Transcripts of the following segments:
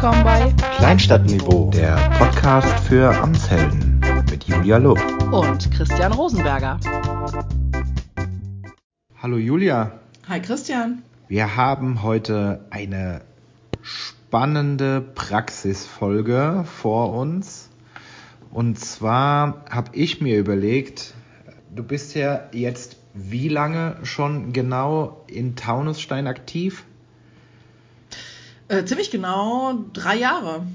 willkommen bei Kleinstadtniveau, der Podcast für Amtshelden mit Julia Lupp. und Christian Rosenberger. Hallo Julia, Hi Christian. wir haben heute eine spannende Praxisfolge vor uns. Und zwar habe ich mir überlegt, du bist ja jetzt wie lange schon genau in Taunusstein aktiv? Äh, ziemlich genau drei Jahre.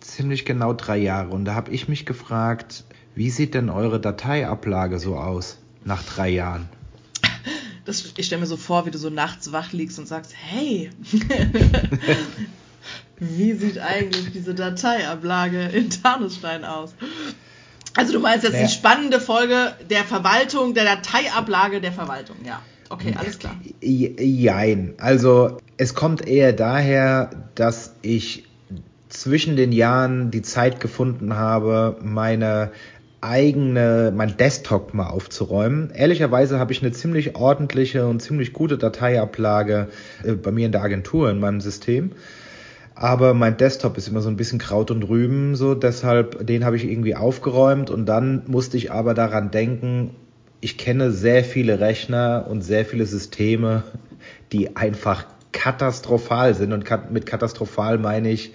Ziemlich genau drei Jahre. Und da habe ich mich gefragt, wie sieht denn eure Dateiablage so aus nach drei Jahren? Das, ich stelle mir so vor, wie du so nachts wach liegst und sagst, hey, wie sieht eigentlich diese Dateiablage in Tarnusstein aus? Also du meinst jetzt Naja. die spannende Folge der Verwaltung, der Dateiablage der Verwaltung, ja. Okay, alles klar. Jein. Also es kommt eher daher, dass ich zwischen den Jahren die Zeit gefunden habe, meine eigene, mein Desktop mal aufzuräumen. Ehrlicherweise habe ich eine ziemlich ordentliche und ziemlich gute Dateiablage äh, bei mir in der Agentur, in meinem System. Aber mein Desktop ist immer so ein bisschen Kraut und Rüben, so deshalb, den habe ich irgendwie aufgeräumt und dann musste ich aber daran denken, ich kenne sehr viele Rechner und sehr viele Systeme, die einfach katastrophal sind und mit katastrophal meine ich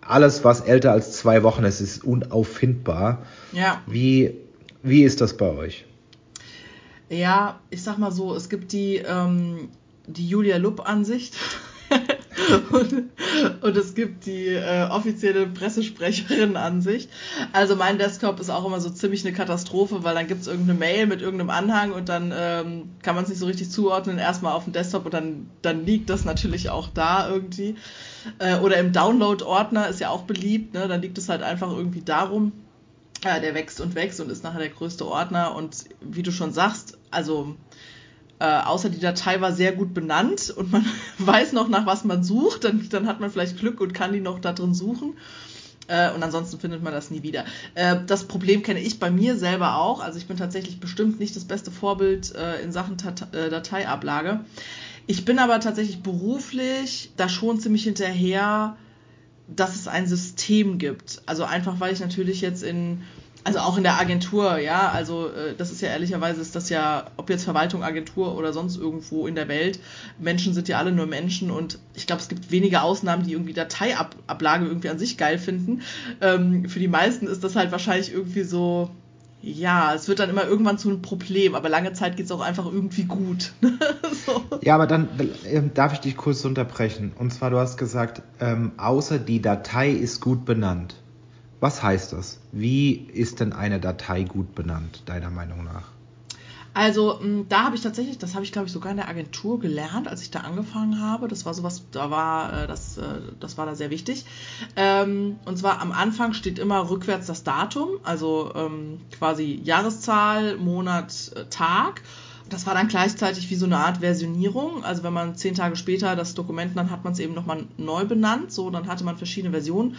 alles, was älter als zwei Wochen ist, ist unauffindbar. Ja. Wie, wie ist das bei euch? Ja, ich sag mal so, es gibt die, ähm, die Julia Lupp-Ansicht und, und es gibt die äh, offizielle Pressesprecherin-Ansicht. Also mein Desktop ist auch immer so ziemlich eine Katastrophe, weil dann gibt es irgendeine Mail mit irgendeinem Anhang und dann ähm, kann man es nicht so richtig zuordnen, erstmal auf dem Desktop und dann, dann liegt das natürlich auch da irgendwie. Äh, oder im Download-Ordner ist ja auch beliebt, ne? dann liegt es halt einfach irgendwie darum. Ja, der wächst und wächst und ist nachher der größte Ordner. Und wie du schon sagst, also äh, außer die Datei war sehr gut benannt und man weiß noch, nach was man sucht, dann, dann hat man vielleicht Glück und kann die noch da drin suchen. Äh, und ansonsten findet man das nie wieder. Äh, das Problem kenne ich bei mir selber auch. Also ich bin tatsächlich bestimmt nicht das beste Vorbild in Sachen Dateiablage. Ich bin aber tatsächlich beruflich da schon ziemlich hinterher, dass es ein System gibt. Also einfach, weil ich natürlich jetzt in, also auch in der Agentur, ja, also äh, das ist ja ehrlicherweise, ist das ja, ob jetzt Verwaltung, Agentur oder sonst irgendwo in der Welt, Menschen sind ja alle nur Menschen und ich glaube, es gibt wenige Ausnahmen, die irgendwie Dateiablage irgendwie an sich geil finden. Ähm, für die meisten ist das halt wahrscheinlich irgendwie so, ja, es wird dann immer irgendwann zu einem Problem, aber lange Zeit geht es auch einfach irgendwie gut. so. Ja, aber dann ähm, darf ich dich kurz unterbrechen. Und zwar, du hast gesagt, ähm, außer die Datei ist gut benannt. Was heißt das? Wie ist denn eine Datei gut benannt, deiner Meinung nach? Also mh, da habe ich tatsächlich, das habe ich glaube ich sogar in der Agentur gelernt, als ich da angefangen habe. Das war sowas, da war äh, das, äh, das war da sehr wichtig. Ähm, und zwar am Anfang steht immer rückwärts das Datum, also ähm, quasi Jahreszahl, Monat, äh, Tag. Das war dann gleichzeitig wie so eine Art Versionierung. Also wenn man zehn Tage später das Dokument, dann hat man es eben nochmal neu benannt. So, dann hatte man verschiedene Versionen.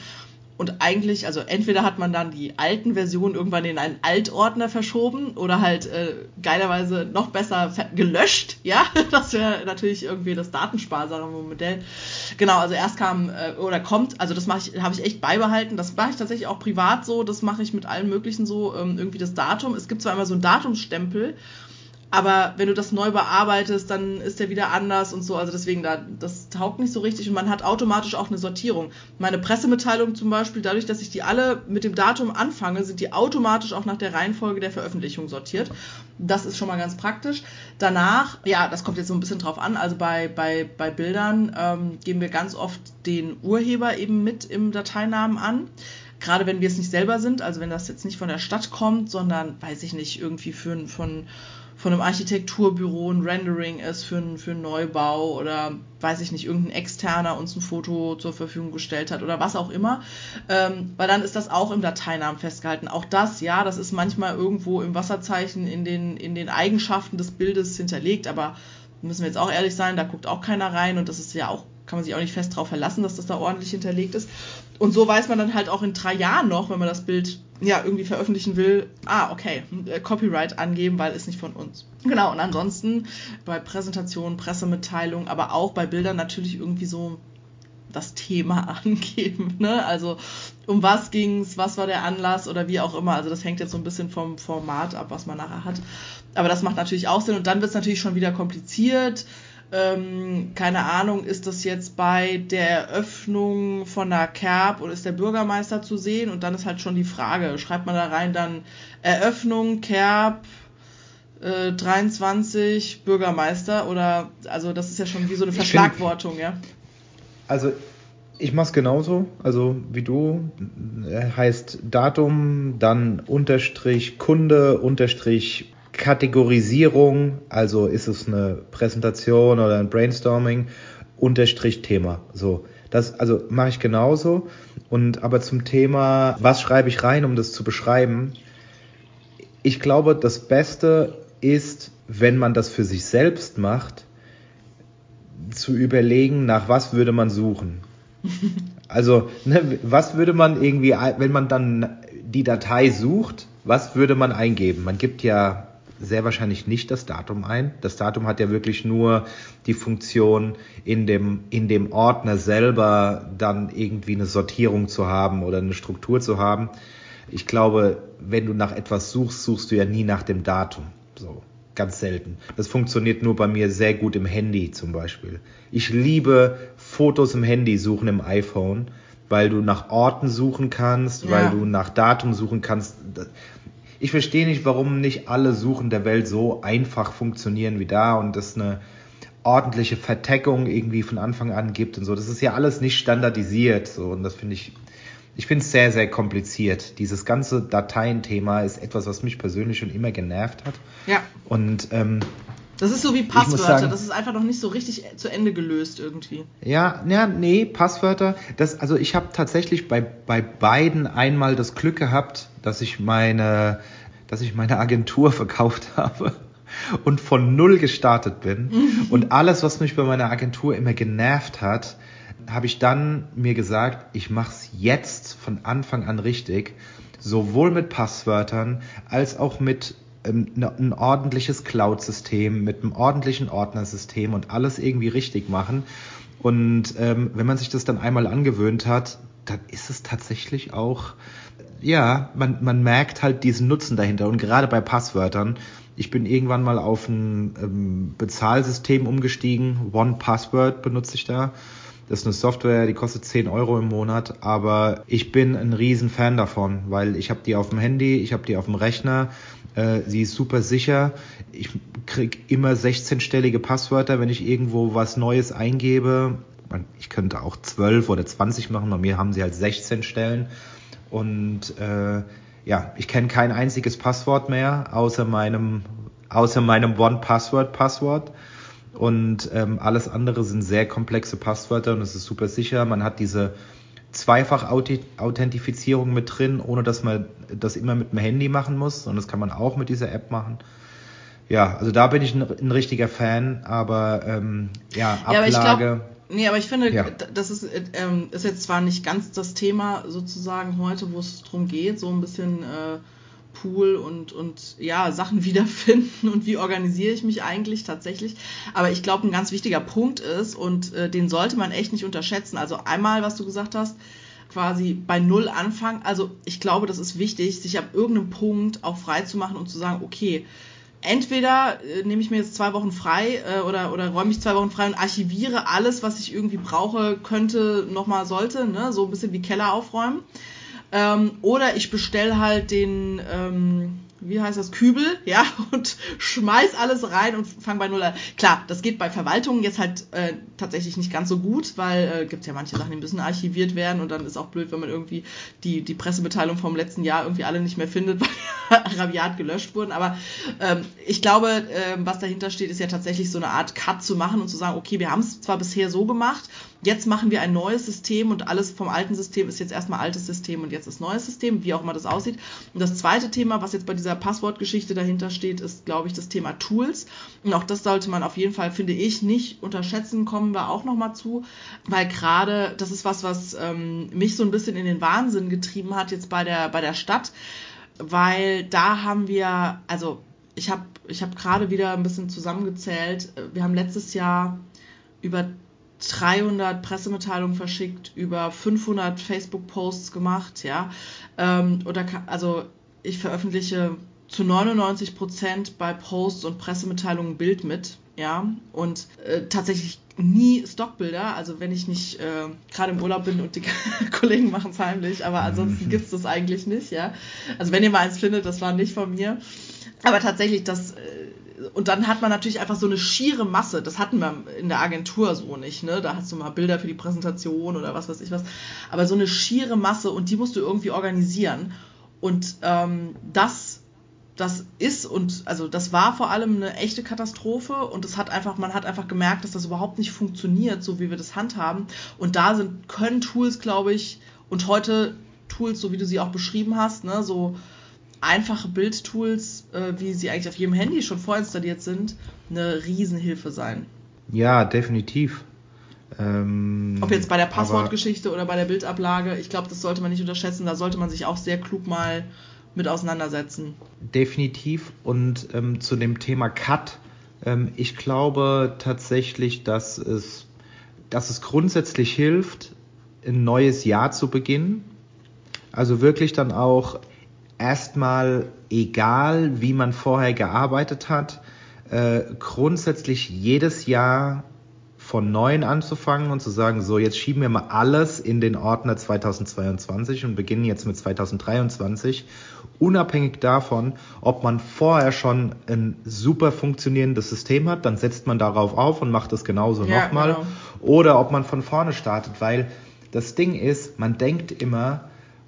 Und eigentlich, also entweder hat man dann die alten Versionen irgendwann in einen Altordner verschoben oder halt äh, geilerweise noch besser gelöscht, ja. Das wäre natürlich irgendwie das datensparsame Modell. Genau, also erst kam äh, oder kommt, also das mache ich, habe ich echt beibehalten. Das mache ich tatsächlich auch privat so, das mache ich mit allen möglichen so, ähm, irgendwie das Datum. Es gibt zwar immer so einen Datumsstempel, aber wenn du das neu bearbeitest, dann ist der wieder anders und so. Also deswegen, da, das taugt nicht so richtig und man hat automatisch auch eine Sortierung. Meine Pressemitteilungen zum Beispiel, dadurch, dass ich die alle mit dem Datum anfange, sind die automatisch auch nach der Reihenfolge der Veröffentlichung sortiert. Das ist schon mal ganz praktisch. Danach, ja, das kommt jetzt so ein bisschen drauf an. Also bei, bei, bei Bildern ähm, geben wir ganz oft den Urheber eben mit im Dateinamen an gerade wenn wir es nicht selber sind, also wenn das jetzt nicht von der Stadt kommt, sondern, weiß ich nicht, irgendwie für, von, von einem Architekturbüro ein Rendering ist für, ein, für einen Neubau oder, weiß ich nicht, irgendein Externer uns ein Foto zur Verfügung gestellt hat oder was auch immer, ähm, weil dann ist das auch im Dateinamen festgehalten. Auch das, ja, das ist manchmal irgendwo im Wasserzeichen in den, in den Eigenschaften des Bildes hinterlegt, aber müssen wir jetzt auch ehrlich sein, da guckt auch keiner rein und das ist ja auch, kann man sich auch nicht fest drauf verlassen, dass das da ordentlich hinterlegt ist. Und so weiß man dann halt auch in drei Jahren noch, wenn man das Bild ja irgendwie veröffentlichen will, ah, okay, äh, Copyright angeben, weil ist nicht von uns. Genau, und ansonsten bei Präsentationen, Pressemitteilungen, aber auch bei Bildern natürlich irgendwie so das Thema angeben. Ne? Also um was ging's, was war der Anlass oder wie auch immer. Also das hängt jetzt so ein bisschen vom Format ab, was man nachher hat. Aber das macht natürlich auch Sinn und dann wird es natürlich schon wieder kompliziert. Ähm, keine Ahnung, ist das jetzt bei der Eröffnung von einer Kerb oder ist der Bürgermeister zu sehen? Und dann ist halt schon die Frage, schreibt man da rein dann Eröffnung, Kerb, 23 äh, Bürgermeister oder also das ist ja schon wie so eine Verschlagwortung, ja. Also ich mache es genauso, also wie du. Äh, heißt Datum, dann Unterstrich Kunde, Unterstrich Kategorisierung, also ist es eine Präsentation oder ein Brainstorming, Unterstrich Thema. So, das also mache ich genauso. Und aber zum Thema, was schreibe ich rein, um das zu beschreiben? Ich glaube, das Beste ist, wenn man das für sich selbst macht, zu überlegen, nach was würde man suchen. Also, ne, was würde man irgendwie, wenn man dann die Datei sucht, was würde man eingeben? Man gibt ja sehr wahrscheinlich nicht das Datum ein. Das Datum hat ja wirklich nur die Funktion, in dem, in dem Ordner selber dann irgendwie eine Sortierung zu haben oder eine Struktur zu haben. Ich glaube, wenn du nach etwas suchst, suchst du ja nie nach dem Datum. So, ganz selten. Das funktioniert nur bei mir sehr gut im Handy zum Beispiel. Ich liebe Fotos im Handy suchen im iPhone, weil du nach Orten suchen kannst, ja. weil du nach Datum suchen kannst. Ich verstehe nicht, warum nicht alle Suchen der Welt so einfach funktionieren wie da und das eine ordentliche Verteckung irgendwie von Anfang an gibt und so. Das ist ja alles nicht standardisiert so und das finde ich ich finde es sehr, sehr kompliziert. Dieses ganze Dateienthema ist etwas, was mich persönlich schon immer genervt hat. Ja. Und ähm, das ist so wie Passwörter, sagen, das ist einfach noch nicht so richtig zu Ende gelöst irgendwie. Ja, ja, nee, Passwörter, das, also ich habe tatsächlich bei, bei beiden einmal das Glück gehabt, dass ich meine, dass ich meine Agentur verkauft habe und von null gestartet bin. und alles, was mich bei meiner Agentur immer genervt hat, habe ich dann mir gesagt, ich mache es jetzt von Anfang an richtig, sowohl mit Passwörtern als auch mit ähm, ne, ein ordentliches Cloud-System, mit einem ordentlichen Ordnersystem und alles irgendwie richtig machen. Und ähm, wenn man sich das dann einmal angewöhnt hat, dann ist es tatsächlich auch, ja, man, man merkt halt diesen Nutzen dahinter. Und gerade bei Passwörtern, ich bin irgendwann mal auf ein ähm, Bezahlsystem umgestiegen, One Password benutze ich da. Das ist eine Software, die kostet 10 Euro im Monat, aber ich bin ein riesen Fan davon, weil ich habe die auf dem Handy, ich habe die auf dem Rechner, äh, sie ist super sicher. Ich krieg immer 16-stellige Passwörter, wenn ich irgendwo was Neues eingebe. Ich könnte auch 12 oder 20 machen, bei mir haben sie halt 16 Stellen. Und äh, ja, ich kenne kein einziges Passwort mehr, außer meinem, außer meinem One-Password-Passwort. -Passwort. Und ähm, alles andere sind sehr komplexe Passwörter und es ist super sicher. Man hat diese Zweifach-Authentifizierung mit drin, ohne dass man das immer mit dem Handy machen muss. Und das kann man auch mit dieser App machen. Ja, also da bin ich ein, ein richtiger Fan, aber ähm, ja, Ablage. Ja, aber glaub, nee, aber ich finde, ja. das ist, ähm, ist jetzt zwar nicht ganz das Thema sozusagen heute, wo es darum geht, so ein bisschen äh, Pool und, und ja, Sachen wiederfinden und wie organisiere ich mich eigentlich tatsächlich. Aber ich glaube, ein ganz wichtiger Punkt ist, und äh, den sollte man echt nicht unterschätzen. Also einmal, was du gesagt hast, quasi bei Null anfangen. Also ich glaube, das ist wichtig, sich ab irgendeinem Punkt auch frei zu machen und zu sagen, okay, entweder äh, nehme ich mir jetzt zwei Wochen frei äh, oder, oder räume ich zwei Wochen frei und archiviere alles, was ich irgendwie brauche, könnte, nochmal sollte, ne? so ein bisschen wie Keller aufräumen. Ähm, oder ich bestelle halt den, ähm, wie heißt das, Kübel, ja, und schmeiß alles rein und fang bei Null an. Klar, das geht bei Verwaltungen jetzt halt äh, tatsächlich nicht ganz so gut, weil äh, gibt ja manche Sachen, die müssen archiviert werden und dann ist auch blöd, wenn man irgendwie die, die Pressemitteilung vom letzten Jahr irgendwie alle nicht mehr findet, weil rabiat gelöscht wurden. Aber ähm, ich glaube, äh, was dahinter steht, ist ja tatsächlich so eine Art Cut zu machen und zu sagen, okay, wir haben es zwar bisher so gemacht, jetzt machen wir ein neues System und alles vom alten System ist jetzt erstmal altes System und jetzt ist neues System, wie auch immer das aussieht. Und das zweite Thema, was jetzt bei dieser Passwortgeschichte dahinter steht, ist, glaube ich, das Thema Tools. Und auch das sollte man auf jeden Fall, finde ich, nicht unterschätzen, kommen wir auch nochmal zu, weil gerade das ist was, was ähm, mich so ein bisschen in den Wahnsinn getrieben hat jetzt bei der, bei der Stadt, weil da haben wir, also ich habe ich hab gerade wieder ein bisschen zusammengezählt, wir haben letztes Jahr über 300 Pressemitteilungen verschickt, über 500 Facebook-Posts gemacht, ja. Ähm, oder also ich veröffentliche zu 99 Prozent bei Posts und Pressemitteilungen Bild mit, ja. Und äh, tatsächlich nie Stockbilder, also wenn ich nicht äh, gerade im Urlaub bin und die Kollegen machen es heimlich, aber ansonsten gibt es das eigentlich nicht, ja. Also wenn ihr mal eins findet, das war nicht von mir. Aber tatsächlich, das äh, und dann hat man natürlich einfach so eine schiere Masse. Das hatten wir in der Agentur so nicht, ne? Da hast du mal Bilder für die Präsentation oder was weiß ich was. Aber so eine schiere Masse und die musst du irgendwie organisieren. Und ähm, das, das ist und also das war vor allem eine echte Katastrophe und es hat einfach, man hat einfach gemerkt, dass das überhaupt nicht funktioniert, so wie wir das handhaben. Und da sind, können Tools, glaube ich, und heute Tools, so wie du sie auch beschrieben hast, ne, so einfache Bildtools, äh, wie sie eigentlich auf jedem Handy schon vorinstalliert sind, eine Riesenhilfe sein. Ja, definitiv. Ähm, Ob jetzt bei der Passwortgeschichte oder bei der Bildablage, ich glaube, das sollte man nicht unterschätzen. Da sollte man sich auch sehr klug mal mit auseinandersetzen. Definitiv. Und ähm, zu dem Thema Cut, ähm, ich glaube tatsächlich, dass es, dass es grundsätzlich hilft, ein neues Jahr zu beginnen. Also wirklich dann auch erstmal egal, wie man vorher gearbeitet hat, äh, grundsätzlich jedes Jahr von neuem anzufangen und zu sagen, so jetzt schieben wir mal alles in den Ordner 2022 und beginnen jetzt mit 2023, unabhängig davon, ob man vorher schon ein super funktionierendes System hat, dann setzt man darauf auf und macht das genauso ja, nochmal, genau. oder ob man von vorne startet, weil das Ding ist, man denkt immer,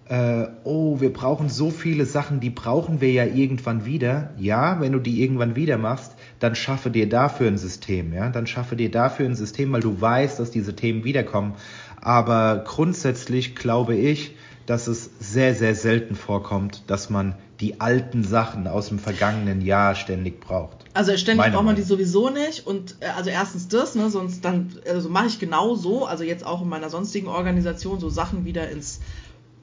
äh, oh, wir brauchen so viele Sachen, die brauchen wir ja irgendwann wieder. Ja, wenn du die irgendwann wieder machst, dann schaffe dir dafür ein System, ja, dann schaffe dir dafür ein System, weil du weißt, dass diese Themen wiederkommen. Aber grundsätzlich glaube ich, dass es sehr, sehr selten vorkommt, dass man die alten Sachen aus dem vergangenen Jahr ständig braucht. Also ständig Meine braucht man die sowieso nicht und äh, also erstens das, ne, sonst dann also mache ich genau so, also jetzt auch in meiner sonstigen Organisation so Sachen wieder ins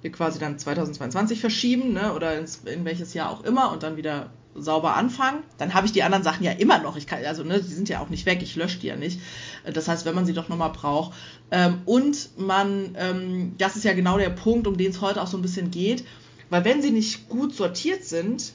wir quasi dann 2022 verschieben ne, oder ins, in welches Jahr auch immer und dann wieder sauber anfangen, dann habe ich die anderen Sachen ja immer noch. Ich kann, also ne, die sind ja auch nicht weg, ich lösche die ja nicht. Das heißt, wenn man sie doch nochmal braucht. Ähm, und man, ähm, das ist ja genau der Punkt, um den es heute auch so ein bisschen geht, weil wenn sie nicht gut sortiert sind,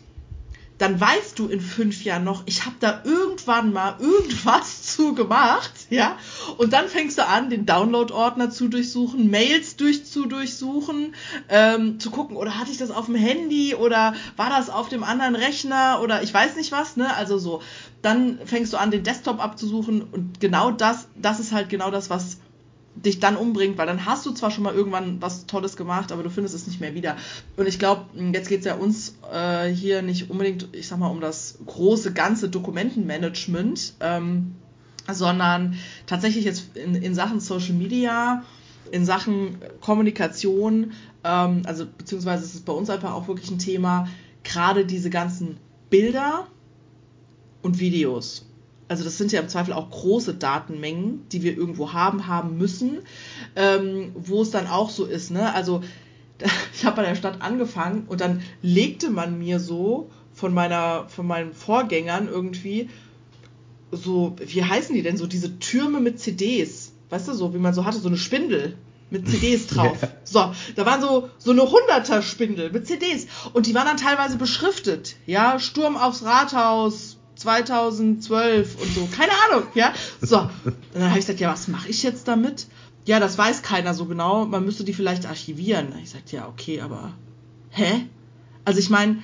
dann weißt du in fünf Jahren noch, ich habe da irgendwann mal irgendwas zu gemacht, ja. Und dann fängst du an, den Download-Ordner zu durchsuchen, Mails durch zu durchsuchen, ähm, zu gucken, oder hatte ich das auf dem Handy oder war das auf dem anderen Rechner oder ich weiß nicht was, ne? Also so. Dann fängst du an, den Desktop abzusuchen und genau das, das ist halt genau das, was dich dann umbringt, weil dann hast du zwar schon mal irgendwann was Tolles gemacht, aber du findest es nicht mehr wieder. Und ich glaube, jetzt geht es ja uns äh, hier nicht unbedingt, ich sag mal, um das große ganze Dokumentenmanagement, ähm, sondern tatsächlich jetzt in, in Sachen Social Media, in Sachen Kommunikation, ähm, also beziehungsweise ist es bei uns einfach auch wirklich ein Thema, gerade diese ganzen Bilder und Videos also das sind ja im Zweifel auch große Datenmengen, die wir irgendwo haben, haben müssen, ähm, wo es dann auch so ist, ne? Also ich habe bei der Stadt angefangen und dann legte man mir so von meiner, von meinen Vorgängern irgendwie so, wie heißen die denn so, diese Türme mit CDs, weißt du, so wie man so hatte, so eine Spindel mit CDs drauf. Ja. So, da waren so, so eine hunderter Spindel mit CDs und die waren dann teilweise beschriftet, ja, Sturm aufs Rathaus, 2012 und so, keine Ahnung, ja. So, und dann habe ich gesagt, ja, was mache ich jetzt damit? Ja, das weiß keiner so genau, man müsste die vielleicht archivieren. Ich sagte, ja, okay, aber hä? Also ich meine,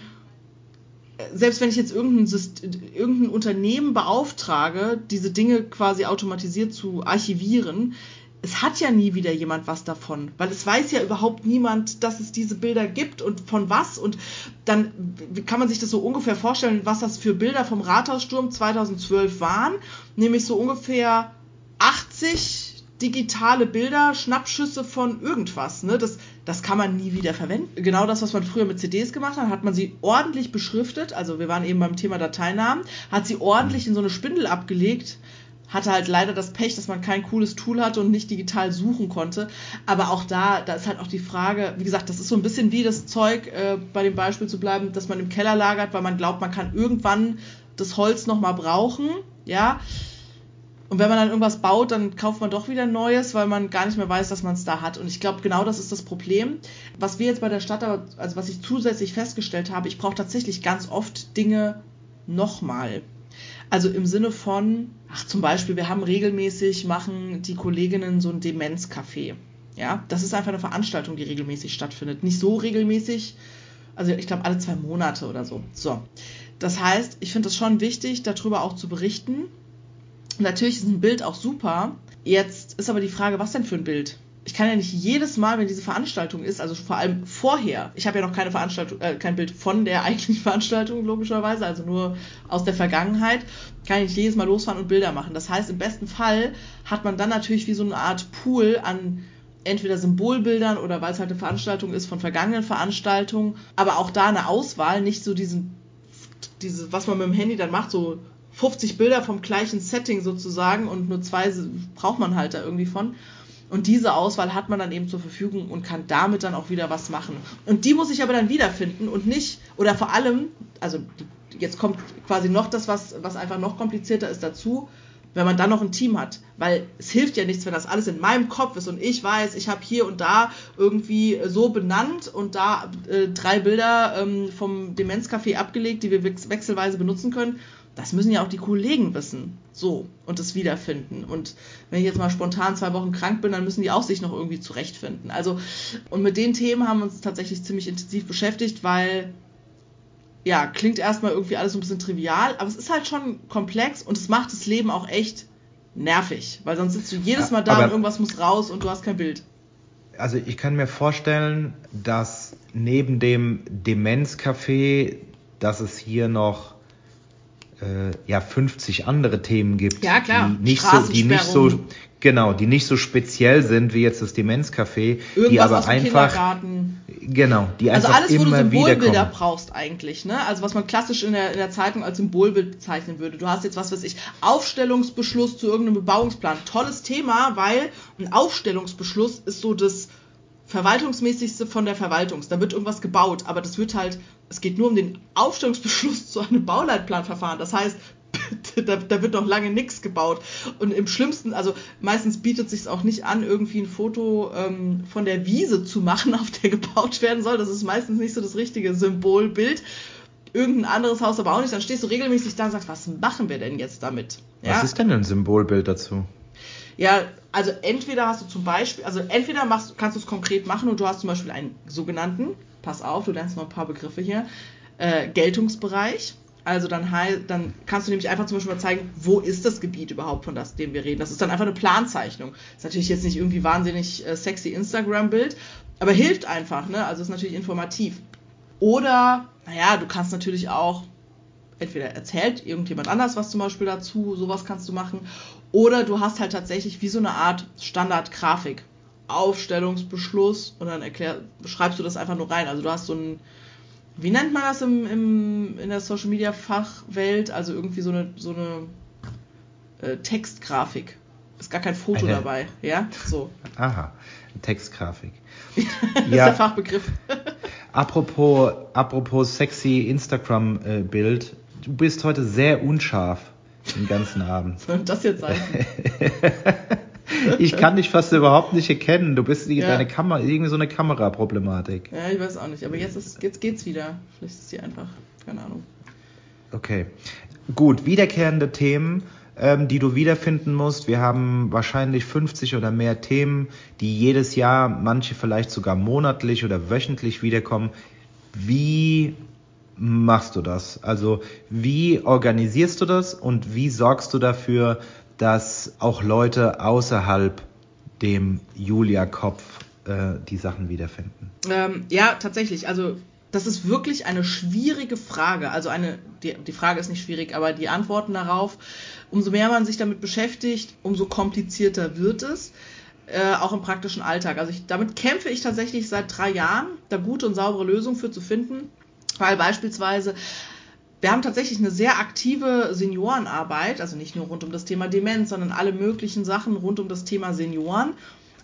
selbst wenn ich jetzt irgendein, irgendein Unternehmen beauftrage, diese Dinge quasi automatisiert zu archivieren, es hat ja nie wieder jemand was davon, weil es weiß ja überhaupt niemand, dass es diese Bilder gibt und von was. Und dann kann man sich das so ungefähr vorstellen, was das für Bilder vom Rathaussturm 2012 waren, nämlich so ungefähr 80 digitale Bilder, Schnappschüsse von irgendwas. Ne? Das, das kann man nie wieder verwenden. Genau das, was man früher mit CDs gemacht hat, hat man sie ordentlich beschriftet. Also wir waren eben beim Thema Dateinamen, hat sie ordentlich in so eine Spindel abgelegt hatte halt leider das Pech, dass man kein cooles Tool hatte und nicht digital suchen konnte. Aber auch da, da ist halt auch die Frage, wie gesagt, das ist so ein bisschen wie das Zeug, äh, bei dem Beispiel zu bleiben, dass man im Keller lagert, weil man glaubt, man kann irgendwann das Holz nochmal brauchen, ja. Und wenn man dann irgendwas baut, dann kauft man doch wieder Neues, weil man gar nicht mehr weiß, dass man es da hat. Und ich glaube, genau das ist das Problem. Was wir jetzt bei der Stadt, also was ich zusätzlich festgestellt habe, ich brauche tatsächlich ganz oft Dinge nochmal. Also im Sinne von, ach zum Beispiel, wir haben regelmäßig, machen die Kolleginnen so ein Demenzcafé. Ja, das ist einfach eine Veranstaltung, die regelmäßig stattfindet. Nicht so regelmäßig, also ich glaube alle zwei Monate oder so. So. Das heißt, ich finde es schon wichtig, darüber auch zu berichten. Natürlich ist ein Bild auch super. Jetzt ist aber die Frage, was denn für ein Bild? Ich kann ja nicht jedes Mal, wenn diese Veranstaltung ist, also vor allem vorher, ich habe ja noch keine Veranstaltung, äh, kein Bild von der eigentlichen Veranstaltung, logischerweise, also nur aus der Vergangenheit, kann ich nicht jedes Mal losfahren und Bilder machen. Das heißt, im besten Fall hat man dann natürlich wie so eine Art Pool an entweder Symbolbildern oder weil es halt eine Veranstaltung ist von vergangenen Veranstaltungen, aber auch da eine Auswahl, nicht so diesen, diese, was man mit dem Handy dann macht, so 50 Bilder vom gleichen Setting sozusagen und nur zwei braucht man halt da irgendwie von. Und diese Auswahl hat man dann eben zur Verfügung und kann damit dann auch wieder was machen. Und die muss ich aber dann wiederfinden und nicht, oder vor allem, also jetzt kommt quasi noch das, was, was einfach noch komplizierter ist dazu, wenn man dann noch ein Team hat. Weil es hilft ja nichts, wenn das alles in meinem Kopf ist und ich weiß, ich habe hier und da irgendwie so benannt und da äh, drei Bilder ähm, vom Demenzcafé abgelegt, die wir wechselweise benutzen können. Das müssen ja auch die Kollegen wissen. So. Und das wiederfinden. Und wenn ich jetzt mal spontan zwei Wochen krank bin, dann müssen die auch sich noch irgendwie zurechtfinden. Also, und mit den Themen haben wir uns tatsächlich ziemlich intensiv beschäftigt, weil ja, klingt erstmal irgendwie alles so ein bisschen trivial, aber es ist halt schon komplex und es macht das Leben auch echt nervig, weil sonst sitzt du jedes Mal da und irgendwas muss raus und du hast kein Bild. Also ich kann mir vorstellen, dass neben dem Demenzcafé, dass es hier noch äh, ja 50 andere Themen gibt, ja, klar. die nicht so, die nicht so genau, die nicht so speziell sind wie jetzt das Demenzcafé, die aber einfach Genau, die also einfach alles, immer wo du Symbolbilder brauchst eigentlich, ne? Also was man klassisch in der, in der Zeitung als Symbolbild bezeichnen würde. Du hast jetzt was weiß ich, Aufstellungsbeschluss zu irgendeinem Bebauungsplan. Tolles Thema, weil ein Aufstellungsbeschluss ist so das verwaltungsmäßigste von der Verwaltung. Da wird irgendwas gebaut, aber das wird halt, es geht nur um den Aufstellungsbeschluss zu einem Bauleitplanverfahren. Das heißt, da, da, wird noch lange nichts gebaut. Und im schlimmsten, also meistens bietet sich auch nicht an, irgendwie ein Foto ähm, von der Wiese zu machen, auf der gebaut werden soll. Das ist meistens nicht so das richtige Symbolbild. Irgendein anderes Haus aber auch nicht. Dann stehst du regelmäßig da und sagst, was machen wir denn jetzt damit? Ja? Was ist denn ein Symbolbild dazu? Ja, also entweder hast du zum Beispiel, also entweder machst, kannst du es konkret machen und du hast zum Beispiel einen sogenannten, pass auf, du lernst noch ein paar Begriffe hier, äh, Geltungsbereich. Also dann, dann kannst du nämlich einfach zum Beispiel mal zeigen, wo ist das Gebiet überhaupt, von das, dem wir reden. Das ist dann einfach eine Planzeichnung. Ist natürlich jetzt nicht irgendwie wahnsinnig äh, sexy Instagram-Bild, aber hilft einfach, ne? Also ist natürlich informativ. Oder, naja, du kannst natürlich auch, entweder erzählt irgendjemand anders was zum Beispiel dazu, sowas kannst du machen. Oder du hast halt tatsächlich wie so eine Art Standardgrafik. Aufstellungsbeschluss und dann erklär, schreibst du das einfach nur rein. Also du hast so ein wie nennt man das im, im, in der Social Media Fachwelt? Also irgendwie so eine, so eine äh, Textgrafik. Ist gar kein Foto eine, dabei, ja? So. Aha, Textgrafik. das ja. ist der Fachbegriff. apropos, apropos sexy Instagram-Bild, äh, du bist heute sehr unscharf den ganzen Abend. Soll das jetzt sein? ich kann dich fast überhaupt nicht erkennen. Du bist ja. deine Kamera, irgendwie so eine Kameraproblematik. Ja, ich weiß auch nicht. Aber jetzt, ist, jetzt geht's wieder. Vielleicht ist sie einfach, keine Ahnung. Okay. Gut, wiederkehrende Themen, ähm, die du wiederfinden musst. Wir haben wahrscheinlich 50 oder mehr Themen, die jedes Jahr, manche vielleicht sogar monatlich oder wöchentlich wiederkommen. Wie machst du das? Also wie organisierst du das und wie sorgst du dafür, dass auch Leute außerhalb dem Julia-Kopf äh, die Sachen wiederfinden? Ähm, ja, tatsächlich. Also das ist wirklich eine schwierige Frage. Also eine, die, die Frage ist nicht schwierig, aber die Antworten darauf, umso mehr man sich damit beschäftigt, umso komplizierter wird es. Äh, auch im praktischen Alltag. Also ich, damit kämpfe ich tatsächlich seit drei Jahren, da gute und saubere Lösungen für zu finden, weil beispielsweise wir haben tatsächlich eine sehr aktive Seniorenarbeit, also nicht nur rund um das Thema Demenz, sondern alle möglichen Sachen rund um das Thema Senioren.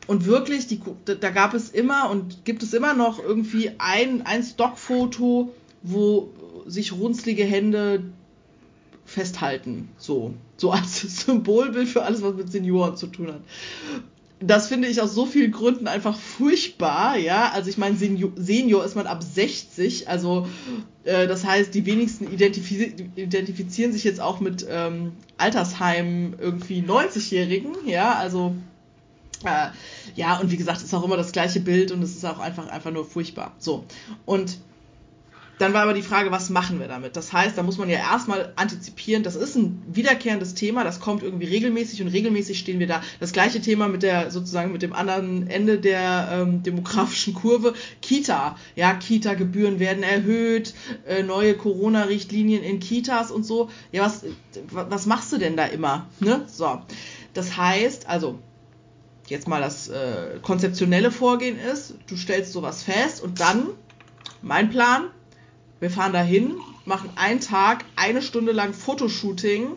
Und wirklich, die, da gab es immer und gibt es immer noch irgendwie ein, ein Stockfoto, wo sich runzlige Hände festhalten. So, so als Symbolbild für alles, was mit Senioren zu tun hat. Das finde ich aus so vielen Gründen einfach furchtbar, ja. Also ich meine, Senior, Senior ist man ab 60, also äh, das heißt, die wenigsten identifiz identifizieren sich jetzt auch mit ähm, Altersheim irgendwie 90-Jährigen, ja, also äh, ja, und wie gesagt, ist auch immer das gleiche Bild und es ist auch einfach, einfach nur furchtbar. So. Und dann war aber die Frage, was machen wir damit? Das heißt, da muss man ja erstmal antizipieren, das ist ein wiederkehrendes Thema, das kommt irgendwie regelmäßig und regelmäßig stehen wir da. Das gleiche Thema mit der, sozusagen mit dem anderen Ende der ähm, demografischen Kurve. Kita, ja, Kita-Gebühren werden erhöht, äh, neue Corona-Richtlinien in Kitas und so. Ja, was, was machst du denn da immer? Ne? So. Das heißt, also, jetzt mal das äh, konzeptionelle Vorgehen ist, du stellst sowas fest und dann, mein Plan, wir fahren dahin, machen einen Tag, eine Stunde lang Fotoshooting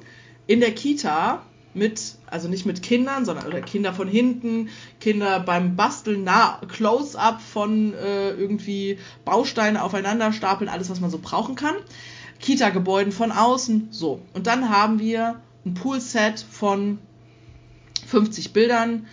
in der Kita mit, also nicht mit Kindern, sondern oder Kinder von hinten, Kinder beim Basteln, Close-up von äh, irgendwie Bausteine aufeinander stapeln, alles, was man so brauchen kann. Kita-Gebäuden von außen, so. Und dann haben wir ein Poolset von 50 Bildern,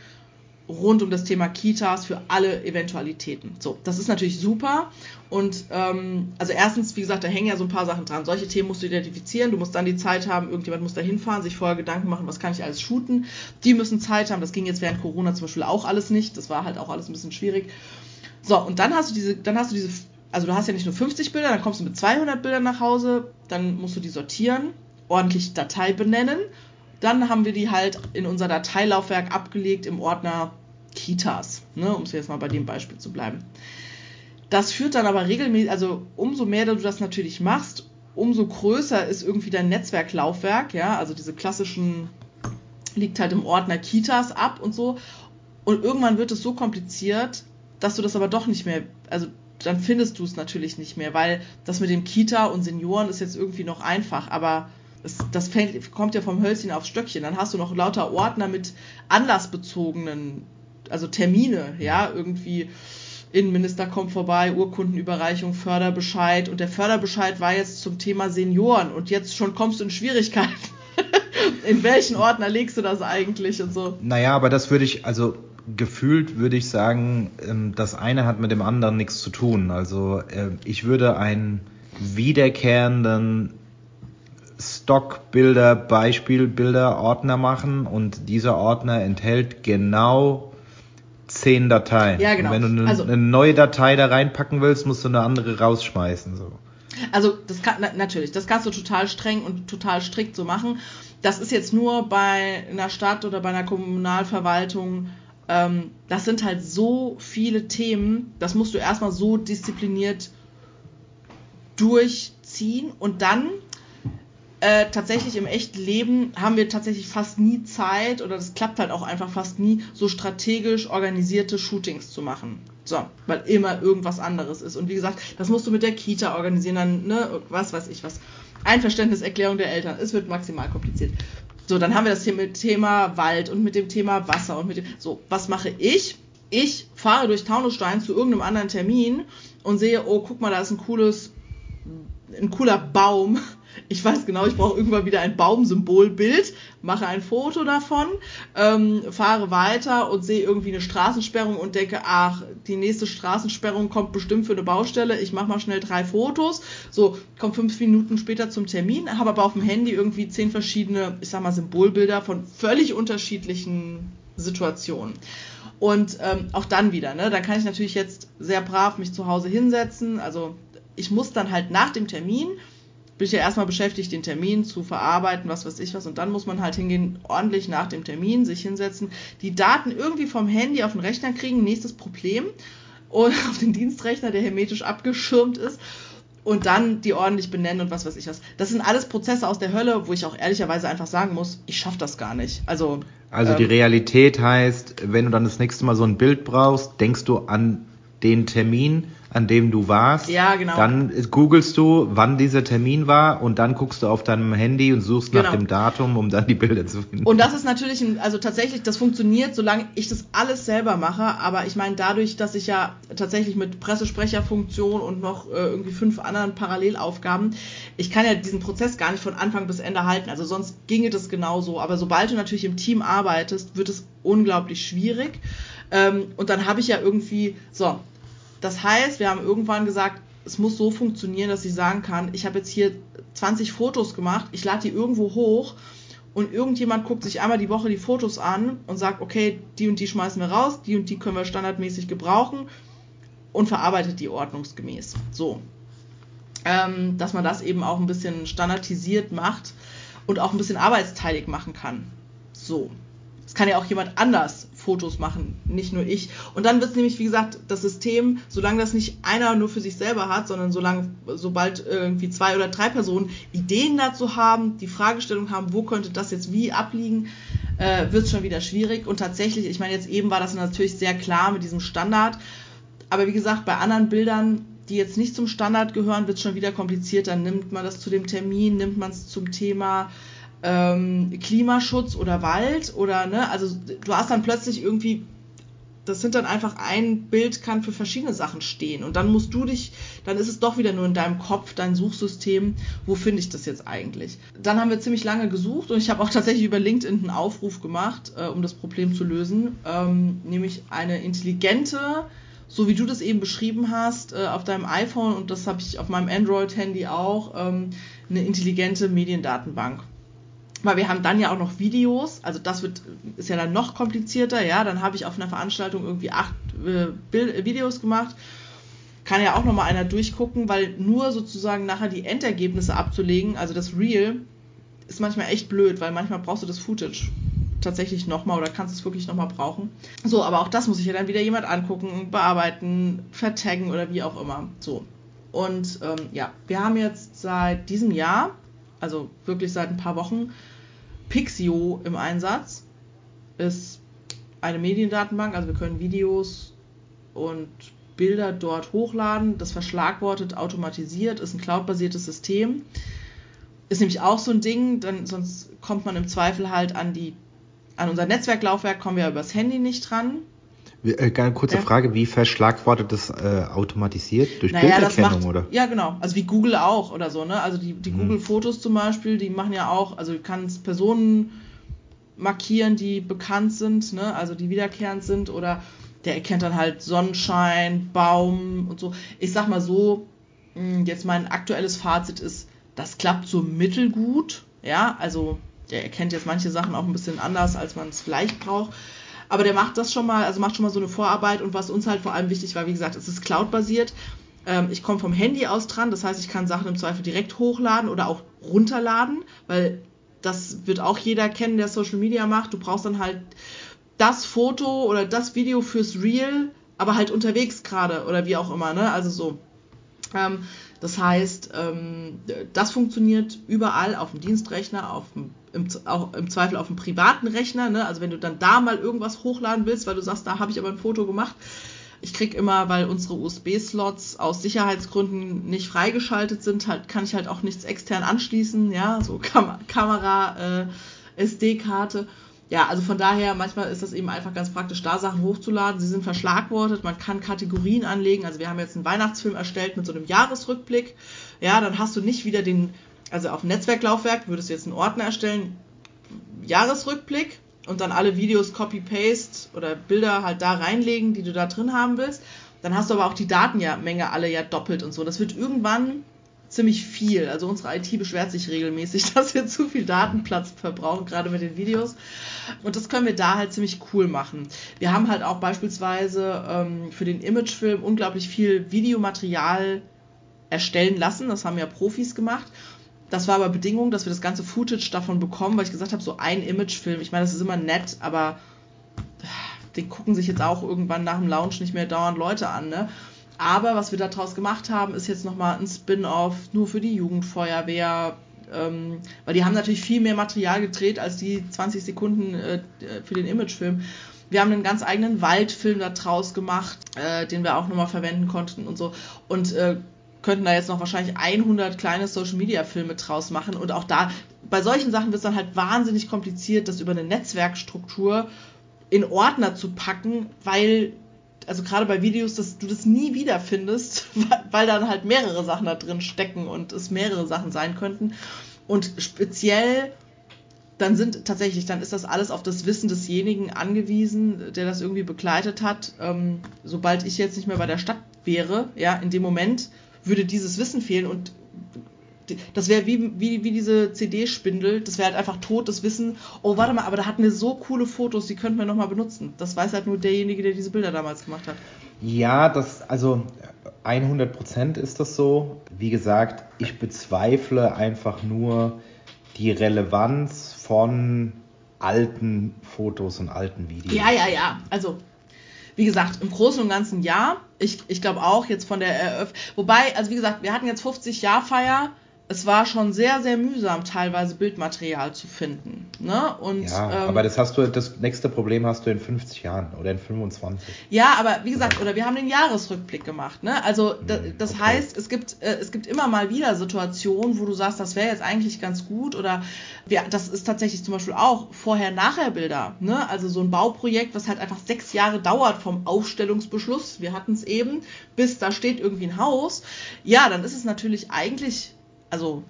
rund um das Thema Kitas für alle Eventualitäten. So, das ist natürlich super. Und ähm, also erstens, wie gesagt, da hängen ja so ein paar Sachen dran. Solche Themen musst du identifizieren. Du musst dann die Zeit haben, irgendjemand muss da hinfahren, sich vorher Gedanken machen, was kann ich alles shooten. Die müssen Zeit haben. Das ging jetzt während Corona zum Beispiel auch alles nicht. Das war halt auch alles ein bisschen schwierig. So, und dann hast du diese, dann hast du diese, also du hast ja nicht nur 50 Bilder, dann kommst du mit 200 Bildern nach Hause, dann musst du die sortieren, ordentlich Datei benennen. Dann haben wir die halt in unser Dateilaufwerk abgelegt im Ordner Kitas, ne, um es jetzt mal bei dem Beispiel zu bleiben. Das führt dann aber regelmäßig, also umso mehr du das natürlich machst, umso größer ist irgendwie dein Netzwerklaufwerk, ja, also diese klassischen liegt halt im Ordner Kitas ab und so. Und irgendwann wird es so kompliziert, dass du das aber doch nicht mehr, also dann findest du es natürlich nicht mehr, weil das mit dem Kita und Senioren ist jetzt irgendwie noch einfach, aber es, das fällt, kommt ja vom Hölzchen aufs Stöckchen. Dann hast du noch lauter Ordner mit anlassbezogenen also Termine, ja, irgendwie Innenminister kommt vorbei, Urkundenüberreichung, Förderbescheid und der Förderbescheid war jetzt zum Thema Senioren und jetzt schon kommst du in Schwierigkeiten. in welchen Ordner legst du das eigentlich und so? Naja, aber das würde ich, also gefühlt würde ich sagen, ähm, das eine hat mit dem anderen nichts zu tun. Also äh, ich würde einen wiederkehrenden Stockbilder, Beispielbilder, Ordner machen und dieser Ordner enthält genau zehn Dateien. Ja, genau. Und wenn du eine, also, eine, neue Datei da reinpacken willst, musst du eine andere rausschmeißen. So. Also das kann natürlich, das kannst du total streng und total strikt so machen. Das ist jetzt nur bei einer Stadt oder bei einer Kommunalverwaltung. Ähm, das sind halt so viele Themen, das musst du erstmal so diszipliniert durchziehen und dann äh, tatsächlich im echten Leben haben wir tatsächlich fast nie Zeit oder das klappt halt auch einfach fast nie, so strategisch organisierte Shootings zu machen. So, weil immer irgendwas anderes ist. Und wie gesagt, das musst du mit der Kita organisieren, dann, ne, was weiß ich was. Einverständniserklärung der Eltern. Es wird maximal kompliziert. So, dann haben wir das Thema Wald und mit dem Thema Wasser und mit dem. So, was mache ich? Ich fahre durch Taunusstein zu irgendeinem anderen Termin und sehe, oh, guck mal, da ist ein cooles, ein cooler Baum ich weiß genau, ich brauche irgendwann wieder ein Baumsymbolbild, mache ein Foto davon, ähm, fahre weiter und sehe irgendwie eine Straßensperrung und denke, ach, die nächste Straßensperrung kommt bestimmt für eine Baustelle, ich mache mal schnell drei Fotos, so, komme fünf Minuten später zum Termin, habe aber auf dem Handy irgendwie zehn verschiedene, ich sag mal, Symbolbilder von völlig unterschiedlichen Situationen. Und ähm, auch dann wieder, ne, da kann ich natürlich jetzt sehr brav mich zu Hause hinsetzen, also ich muss dann halt nach dem Termin bin ich ja erstmal beschäftigt, den Termin zu verarbeiten, was weiß ich was. Und dann muss man halt hingehen, ordentlich nach dem Termin sich hinsetzen, die Daten irgendwie vom Handy auf den Rechner kriegen, nächstes Problem. Und auf den Dienstrechner, der hermetisch abgeschirmt ist. Und dann die ordentlich benennen und was weiß ich was. Das sind alles Prozesse aus der Hölle, wo ich auch ehrlicherweise einfach sagen muss, ich schaffe das gar nicht. Also, also ähm, die Realität heißt, wenn du dann das nächste Mal so ein Bild brauchst, denkst du an den Termin, an dem du warst. Ja, genau. Dann googelst du, wann dieser Termin war und dann guckst du auf deinem Handy und suchst genau. nach dem Datum, um dann die Bilder zu finden. Und das ist natürlich, ein, also tatsächlich, das funktioniert, solange ich das alles selber mache. Aber ich meine, dadurch, dass ich ja tatsächlich mit Pressesprecherfunktion und noch äh, irgendwie fünf anderen Parallelaufgaben, ich kann ja diesen Prozess gar nicht von Anfang bis Ende halten. Also sonst ginge das genauso. Aber sobald du natürlich im Team arbeitest, wird es unglaublich schwierig. Ähm, und dann habe ich ja irgendwie, so, das heißt, wir haben irgendwann gesagt, es muss so funktionieren, dass ich sagen kann, ich habe jetzt hier 20 Fotos gemacht, ich lade die irgendwo hoch und irgendjemand guckt sich einmal die Woche die Fotos an und sagt, okay, die und die schmeißen wir raus, die und die können wir standardmäßig gebrauchen und verarbeitet die ordnungsgemäß. So. Ähm, dass man das eben auch ein bisschen standardisiert macht und auch ein bisschen arbeitsteilig machen kann. So. Es kann ja auch jemand anders Fotos machen, nicht nur ich. Und dann wird es nämlich, wie gesagt, das System, solange das nicht einer nur für sich selber hat, sondern solange, sobald irgendwie zwei oder drei Personen Ideen dazu haben, die Fragestellung haben, wo könnte das jetzt wie abliegen, äh, wird es schon wieder schwierig. Und tatsächlich, ich meine, jetzt eben war das natürlich sehr klar mit diesem Standard. Aber wie gesagt, bei anderen Bildern, die jetzt nicht zum Standard gehören, wird es schon wieder komplizierter. Nimmt man das zu dem Termin, nimmt man es zum Thema ähm, Klimaschutz oder Wald oder ne, also du hast dann plötzlich irgendwie, das sind dann einfach ein Bild kann für verschiedene Sachen stehen. Und dann musst du dich, dann ist es doch wieder nur in deinem Kopf, dein Suchsystem, wo finde ich das jetzt eigentlich? Dann haben wir ziemlich lange gesucht und ich habe auch tatsächlich über LinkedIn einen Aufruf gemacht, äh, um das Problem zu lösen, ähm, nämlich eine intelligente so wie du das eben beschrieben hast, äh, auf deinem iPhone und das habe ich auf meinem Android-Handy auch, ähm, eine intelligente Mediendatenbank weil wir haben dann ja auch noch Videos, also das wird, ist ja dann noch komplizierter, ja, dann habe ich auf einer Veranstaltung irgendwie acht äh, Bild, Videos gemacht, kann ja auch nochmal einer durchgucken, weil nur sozusagen nachher die Endergebnisse abzulegen, also das Real, ist manchmal echt blöd, weil manchmal brauchst du das Footage tatsächlich nochmal oder kannst es wirklich nochmal brauchen. So, aber auch das muss sich ja dann wieder jemand angucken, bearbeiten, vertaggen oder wie auch immer. So. Und ähm, ja, wir haben jetzt seit diesem Jahr, also wirklich seit ein paar Wochen, Pixio im Einsatz. Ist eine Mediendatenbank, also wir können Videos und Bilder dort hochladen. Das verschlagwortet automatisiert, ist ein cloudbasiertes System. Ist nämlich auch so ein Ding, dann, sonst kommt man im Zweifel halt an die an unser Netzwerklaufwerk kommen wir übers Handy nicht dran. Äh, eine kurze ja. Frage, wie verschlagwortet das äh, automatisiert? Durch naja, Bilderkennung macht, oder? Ja, genau. Also wie Google auch oder so, ne? Also die, die hm. Google-Fotos zum Beispiel, die machen ja auch, also du kannst Personen markieren, die bekannt sind, ne? Also die wiederkehrend sind oder der erkennt dann halt Sonnenschein, Baum und so. Ich sag mal so, hm, jetzt mein aktuelles Fazit ist, das klappt so mittelgut, ja, also der erkennt jetzt manche Sachen auch ein bisschen anders, als man es vielleicht braucht. Aber der macht das schon mal, also macht schon mal so eine Vorarbeit und was uns halt vor allem wichtig war, wie gesagt, es ist Cloud-basiert. Ähm, ich komme vom Handy aus dran, das heißt, ich kann Sachen im Zweifel direkt hochladen oder auch runterladen, weil das wird auch jeder kennen, der Social Media macht. Du brauchst dann halt das Foto oder das Video fürs Real, aber halt unterwegs gerade oder wie auch immer, ne? Also so. Ähm, das heißt, ähm, das funktioniert überall auf dem Dienstrechner, auf dem im, auch im Zweifel auf dem privaten Rechner. Ne? Also wenn du dann da mal irgendwas hochladen willst, weil du sagst, da habe ich aber ein Foto gemacht. Ich krieg immer, weil unsere USB-Slots aus Sicherheitsgründen nicht freigeschaltet sind, halt, kann ich halt auch nichts extern anschließen, ja, so Kam Kamera, äh, SD-Karte. Ja, also von daher, manchmal ist das eben einfach ganz praktisch, da Sachen hochzuladen. Sie sind verschlagwortet, man kann Kategorien anlegen. Also wir haben jetzt einen Weihnachtsfilm erstellt mit so einem Jahresrückblick. Ja, dann hast du nicht wieder den also auf Netzwerklaufwerk würdest du jetzt einen Ordner erstellen, Jahresrückblick und dann alle Videos Copy-Paste oder Bilder halt da reinlegen, die du da drin haben willst. Dann hast du aber auch die Datenmenge alle ja doppelt und so. Das wird irgendwann ziemlich viel. Also unsere IT beschwert sich regelmäßig, dass wir zu viel Datenplatz verbrauchen, gerade mit den Videos. Und das können wir da halt ziemlich cool machen. Wir haben halt auch beispielsweise ähm, für den Imagefilm unglaublich viel Videomaterial erstellen lassen. Das haben ja Profis gemacht. Das war aber Bedingung, dass wir das ganze Footage davon bekommen, weil ich gesagt habe, so ein Imagefilm, ich meine, das ist immer nett, aber den gucken sich jetzt auch irgendwann nach dem Launch nicht mehr dauernd Leute an, ne? Aber was wir daraus gemacht haben, ist jetzt nochmal ein Spin-off nur für die Jugendfeuerwehr, ähm, weil die haben natürlich viel mehr Material gedreht als die 20 Sekunden äh, für den Imagefilm. wir haben einen ganz eigenen Waldfilm daraus gemacht, äh, den wir auch nochmal verwenden konnten und so. Und äh, könnten da jetzt noch wahrscheinlich 100 kleine Social Media Filme draus machen. Und auch da, bei solchen Sachen wird es dann halt wahnsinnig kompliziert, das über eine Netzwerkstruktur in Ordner zu packen, weil, also gerade bei Videos, dass du das nie wiederfindest, weil dann halt mehrere Sachen da drin stecken und es mehrere Sachen sein könnten. Und speziell dann sind tatsächlich, dann ist das alles auf das Wissen desjenigen angewiesen, der das irgendwie begleitet hat. Ähm, sobald ich jetzt nicht mehr bei der Stadt wäre, ja, in dem Moment würde dieses Wissen fehlen und das wäre wie, wie, wie diese CD-Spindel, das wäre halt einfach totes Wissen. Oh, warte mal, aber da hatten wir so coole Fotos, die könnten wir nochmal benutzen. Das weiß halt nur derjenige, der diese Bilder damals gemacht hat. Ja, das, also 100% ist das so. Wie gesagt, ich bezweifle einfach nur die Relevanz von alten Fotos und alten Videos. Ja, ja, ja. Also wie gesagt, im Großen und Ganzen ja. Ich, ich glaube auch jetzt von der Eröffnung. Wobei, also wie gesagt, wir hatten jetzt 50 Jahr Feier es war schon sehr, sehr mühsam, teilweise Bildmaterial zu finden. Ne? Und, ja, ähm, aber das hast du, das nächste Problem hast du in 50 Jahren oder in 25. Ja, aber wie gesagt, oder wir haben den Jahresrückblick gemacht. Ne? Also da, hm, das okay. heißt, es gibt, äh, es gibt immer mal wieder Situationen, wo du sagst, das wäre jetzt eigentlich ganz gut oder wir, das ist tatsächlich zum Beispiel auch Vorher-Nachher-Bilder. Ne? Also so ein Bauprojekt, was halt einfach sechs Jahre dauert vom Aufstellungsbeschluss, wir hatten es eben, bis da steht irgendwie ein Haus. Ja, dann ist es natürlich eigentlich also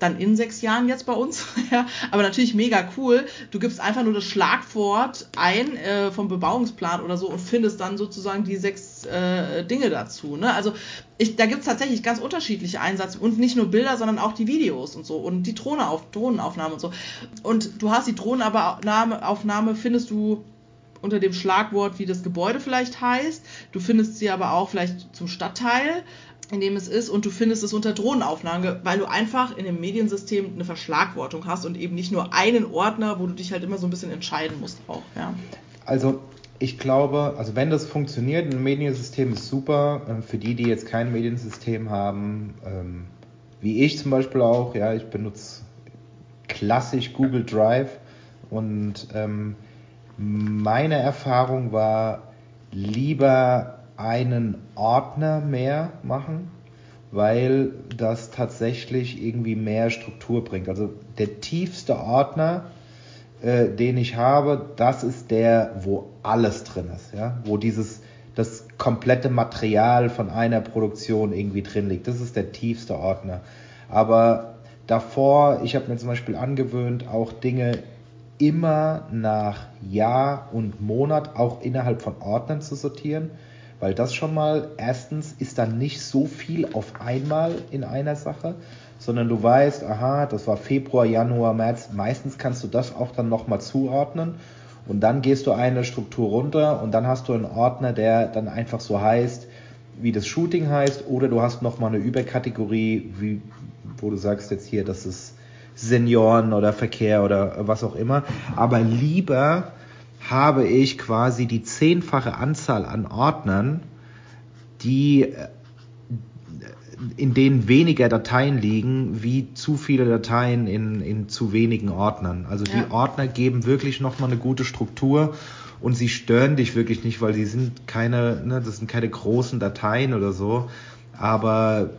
dann in sechs Jahren jetzt bei uns, ja, aber natürlich mega cool. Du gibst einfach nur das Schlagwort ein äh, vom Bebauungsplan oder so und findest dann sozusagen die sechs äh, Dinge dazu. Ne? Also ich, da gibt es tatsächlich ganz unterschiedliche Einsätze und nicht nur Bilder, sondern auch die Videos und so und die Drohnenauf Drohnenaufnahme und so. Und du hast die Drohnenaufnahme, findest du unter dem Schlagwort, wie das Gebäude vielleicht heißt. Du findest sie aber auch vielleicht zum Stadtteil in dem es ist und du findest es unter Drohnenaufnahme, weil du einfach in dem Mediensystem eine Verschlagwortung hast und eben nicht nur einen Ordner, wo du dich halt immer so ein bisschen entscheiden musst auch, ja. Also ich glaube, also wenn das funktioniert, ein Mediensystem ist super. Ähm, für die, die jetzt kein Mediensystem haben, ähm, wie ich zum Beispiel auch, ja, ich benutze klassisch Google Drive und ähm, meine Erfahrung war lieber einen Ordner mehr machen, weil das tatsächlich irgendwie mehr Struktur bringt. Also der tiefste Ordner, äh, den ich habe, das ist der, wo alles drin ist, ja, wo dieses das komplette Material von einer Produktion irgendwie drin liegt. Das ist der tiefste Ordner. Aber davor, ich habe mir zum Beispiel angewöhnt, auch Dinge immer nach Jahr und Monat auch innerhalb von Ordnern zu sortieren weil das schon mal, erstens ist dann nicht so viel auf einmal in einer Sache, sondern du weißt, aha, das war Februar, Januar, März. Meistens kannst du das auch dann nochmal zuordnen. Und dann gehst du eine Struktur runter und dann hast du einen Ordner, der dann einfach so heißt, wie das Shooting heißt, oder du hast nochmal eine Überkategorie, wie, wo du sagst jetzt hier, das ist Senioren oder Verkehr oder was auch immer. Aber lieber habe ich quasi die zehnfache Anzahl an Ordnern, die äh, in denen weniger Dateien liegen, wie zu viele Dateien in, in zu wenigen Ordnern. Also die ja. Ordner geben wirklich nochmal eine gute Struktur und sie stören dich wirklich nicht, weil sie sind keine, ne, das sind keine großen Dateien oder so. Aber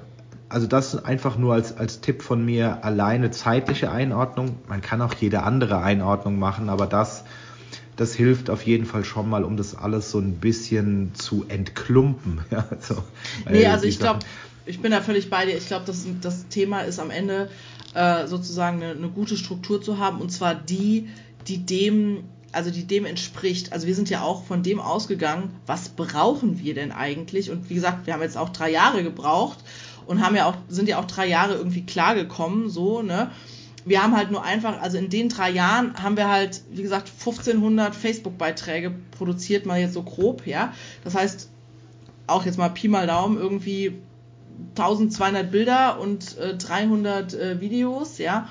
also das einfach nur als, als Tipp von mir, alleine zeitliche Einordnung. Man kann auch jede andere Einordnung machen, aber das das hilft auf jeden Fall schon mal, um das alles so ein bisschen zu entklumpen. Ja, so, nee, also ich glaube, ich bin da völlig bei dir. Ich glaube, das, das Thema ist am Ende äh, sozusagen eine, eine gute Struktur zu haben und zwar die, die dem also die dem entspricht. Also wir sind ja auch von dem ausgegangen, was brauchen wir denn eigentlich? Und wie gesagt, wir haben jetzt auch drei Jahre gebraucht und haben ja auch, sind ja auch drei Jahre irgendwie klargekommen, so, ne? Wir haben halt nur einfach, also in den drei Jahren haben wir halt, wie gesagt, 1500 Facebook-Beiträge produziert, mal jetzt so grob, ja. Das heißt, auch jetzt mal Pi mal Daumen, irgendwie 1200 Bilder und äh, 300 äh, Videos, ja.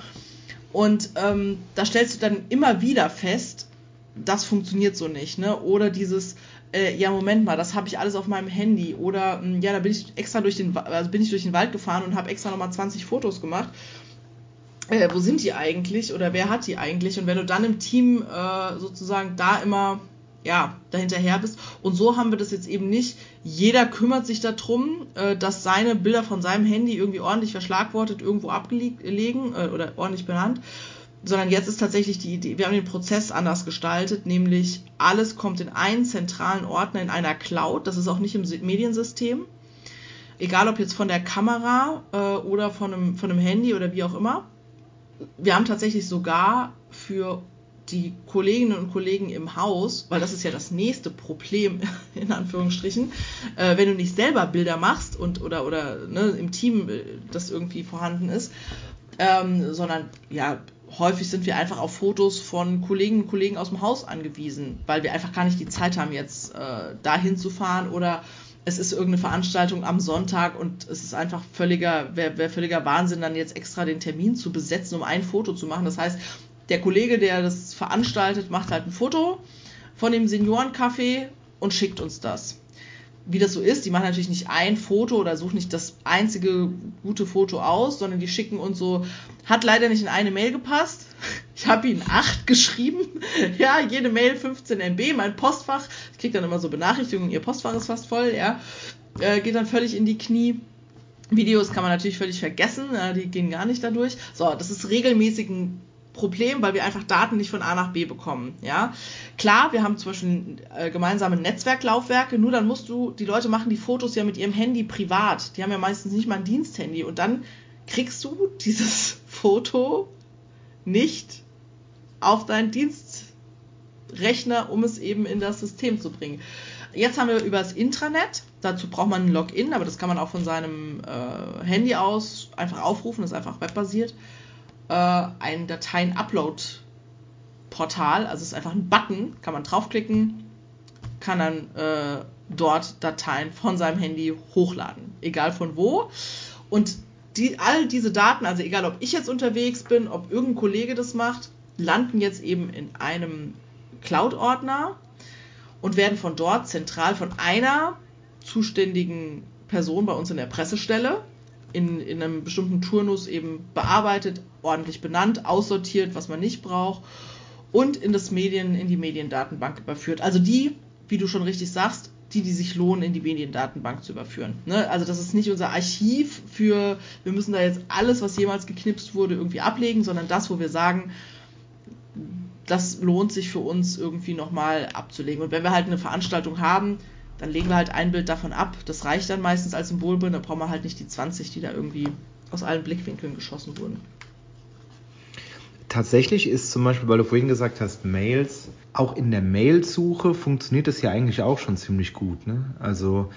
Und ähm, da stellst du dann immer wieder fest, das funktioniert so nicht, ne? Oder dieses, äh, ja, Moment mal, das habe ich alles auf meinem Handy. Oder, mh, hm, ja, da bin ich extra durch den, also bin ich durch den Wald gefahren und habe extra nochmal 20 Fotos gemacht äh, wo sind die eigentlich oder wer hat die eigentlich? Und wenn du dann im Team äh, sozusagen da immer ja, dahinterher bist. Und so haben wir das jetzt eben nicht. Jeder kümmert sich darum, äh, dass seine Bilder von seinem Handy irgendwie ordentlich verschlagwortet irgendwo abgelegen äh, oder ordentlich benannt. Sondern jetzt ist tatsächlich die Idee, wir haben den Prozess anders gestaltet, nämlich alles kommt in einen zentralen Ordner in einer Cloud. Das ist auch nicht im Mediensystem. Egal ob jetzt von der Kamera äh, oder von einem, von einem Handy oder wie auch immer. Wir haben tatsächlich sogar für die Kolleginnen und Kollegen im Haus, weil das ist ja das nächste Problem, in Anführungsstrichen, äh, wenn du nicht selber Bilder machst und oder, oder ne, im Team äh, das irgendwie vorhanden ist, ähm, sondern ja, häufig sind wir einfach auf Fotos von Kolleginnen und Kollegen aus dem Haus angewiesen, weil wir einfach gar nicht die Zeit haben, jetzt äh, dahin zu fahren oder es ist irgendeine Veranstaltung am Sonntag und es ist einfach völliger, wäre wär völliger Wahnsinn, dann jetzt extra den Termin zu besetzen, um ein Foto zu machen. Das heißt, der Kollege, der das veranstaltet, macht halt ein Foto von dem Seniorencafé und schickt uns das. Wie das so ist, die machen natürlich nicht ein Foto oder suchen nicht das einzige gute Foto aus, sondern die schicken uns so, hat leider nicht in eine Mail gepasst. Ich habe ihnen acht geschrieben. Ja, jede Mail 15 MB, mein Postfach. Ich kriege dann immer so Benachrichtigungen, ihr Postfach ist fast voll, ja. Äh, geht dann völlig in die Knie. Videos kann man natürlich völlig vergessen, die gehen gar nicht dadurch. So, das ist regelmäßig ein Problem, weil wir einfach Daten nicht von A nach B bekommen. Ja, klar, wir haben zum Beispiel äh, gemeinsame Netzwerklaufwerke, nur dann musst du, die Leute machen die Fotos ja mit ihrem Handy privat. Die haben ja meistens nicht mal ein Diensthandy und dann kriegst du dieses Foto nicht auf deinen Dienstrechner, um es eben in das System zu bringen. Jetzt haben wir über das Intranet, dazu braucht man ein Login, aber das kann man auch von seinem äh, Handy aus einfach aufrufen, das ist einfach webbasiert äh, ein Dateien-Upload-Portal. Also es ist einfach ein Button, kann man draufklicken, kann dann äh, dort Dateien von seinem Handy hochladen, egal von wo. Und die, all diese Daten, also egal ob ich jetzt unterwegs bin, ob irgendein Kollege das macht, landen jetzt eben in einem Cloud-Ordner und werden von dort zentral von einer zuständigen Person bei uns in der Pressestelle in, in einem bestimmten Turnus eben bearbeitet, ordentlich benannt, aussortiert, was man nicht braucht und in das Medien, in die Mediendatenbank überführt. Also die, wie du schon richtig sagst, die, die sich lohnen, in die Mediendatenbank zu überführen. Ne? Also das ist nicht unser Archiv für, wir müssen da jetzt alles, was jemals geknipst wurde, irgendwie ablegen, sondern das, wo wir sagen, das lohnt sich für uns irgendwie nochmal abzulegen. Und wenn wir halt eine Veranstaltung haben, dann legen wir halt ein Bild davon ab. Das reicht dann meistens als Symbolbild, dann brauchen wir halt nicht die 20, die da irgendwie aus allen Blickwinkeln geschossen wurden. Tatsächlich ist zum Beispiel, weil du vorhin gesagt hast, Mails, auch in der Mailsuche funktioniert das ja eigentlich auch schon ziemlich gut. Ne? Also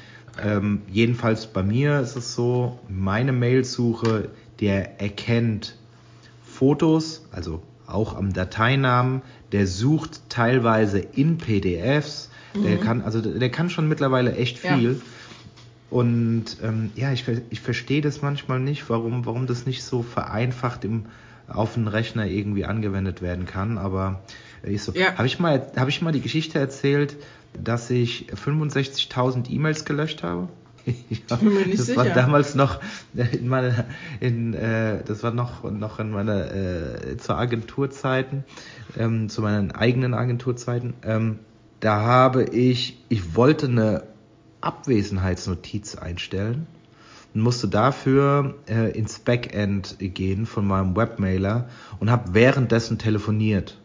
ähm, jedenfalls bei mir ist es so, meine Mailsuche, der erkennt Fotos, also auch am Dateinamen, der sucht teilweise in PDFs, der mhm. kann, also der kann schon mittlerweile echt viel. Ja. Und ähm, ja, ich, ich verstehe das manchmal nicht, warum, warum das nicht so vereinfacht im, auf den Rechner irgendwie angewendet werden kann. Aber ich so, ja. habe ich mal, habe ich mal die Geschichte erzählt, dass ich 65.000 E-Mails gelöscht habe? nicht das sicher. war damals noch in meiner, in, äh, das war noch, noch in meiner, äh, zu Agenturzeiten, ähm, zu meinen eigenen Agenturzeiten. Ähm, da habe ich, ich wollte eine Abwesenheitsnotiz einstellen und musste dafür äh, ins Backend gehen von meinem Webmailer und habe währenddessen telefoniert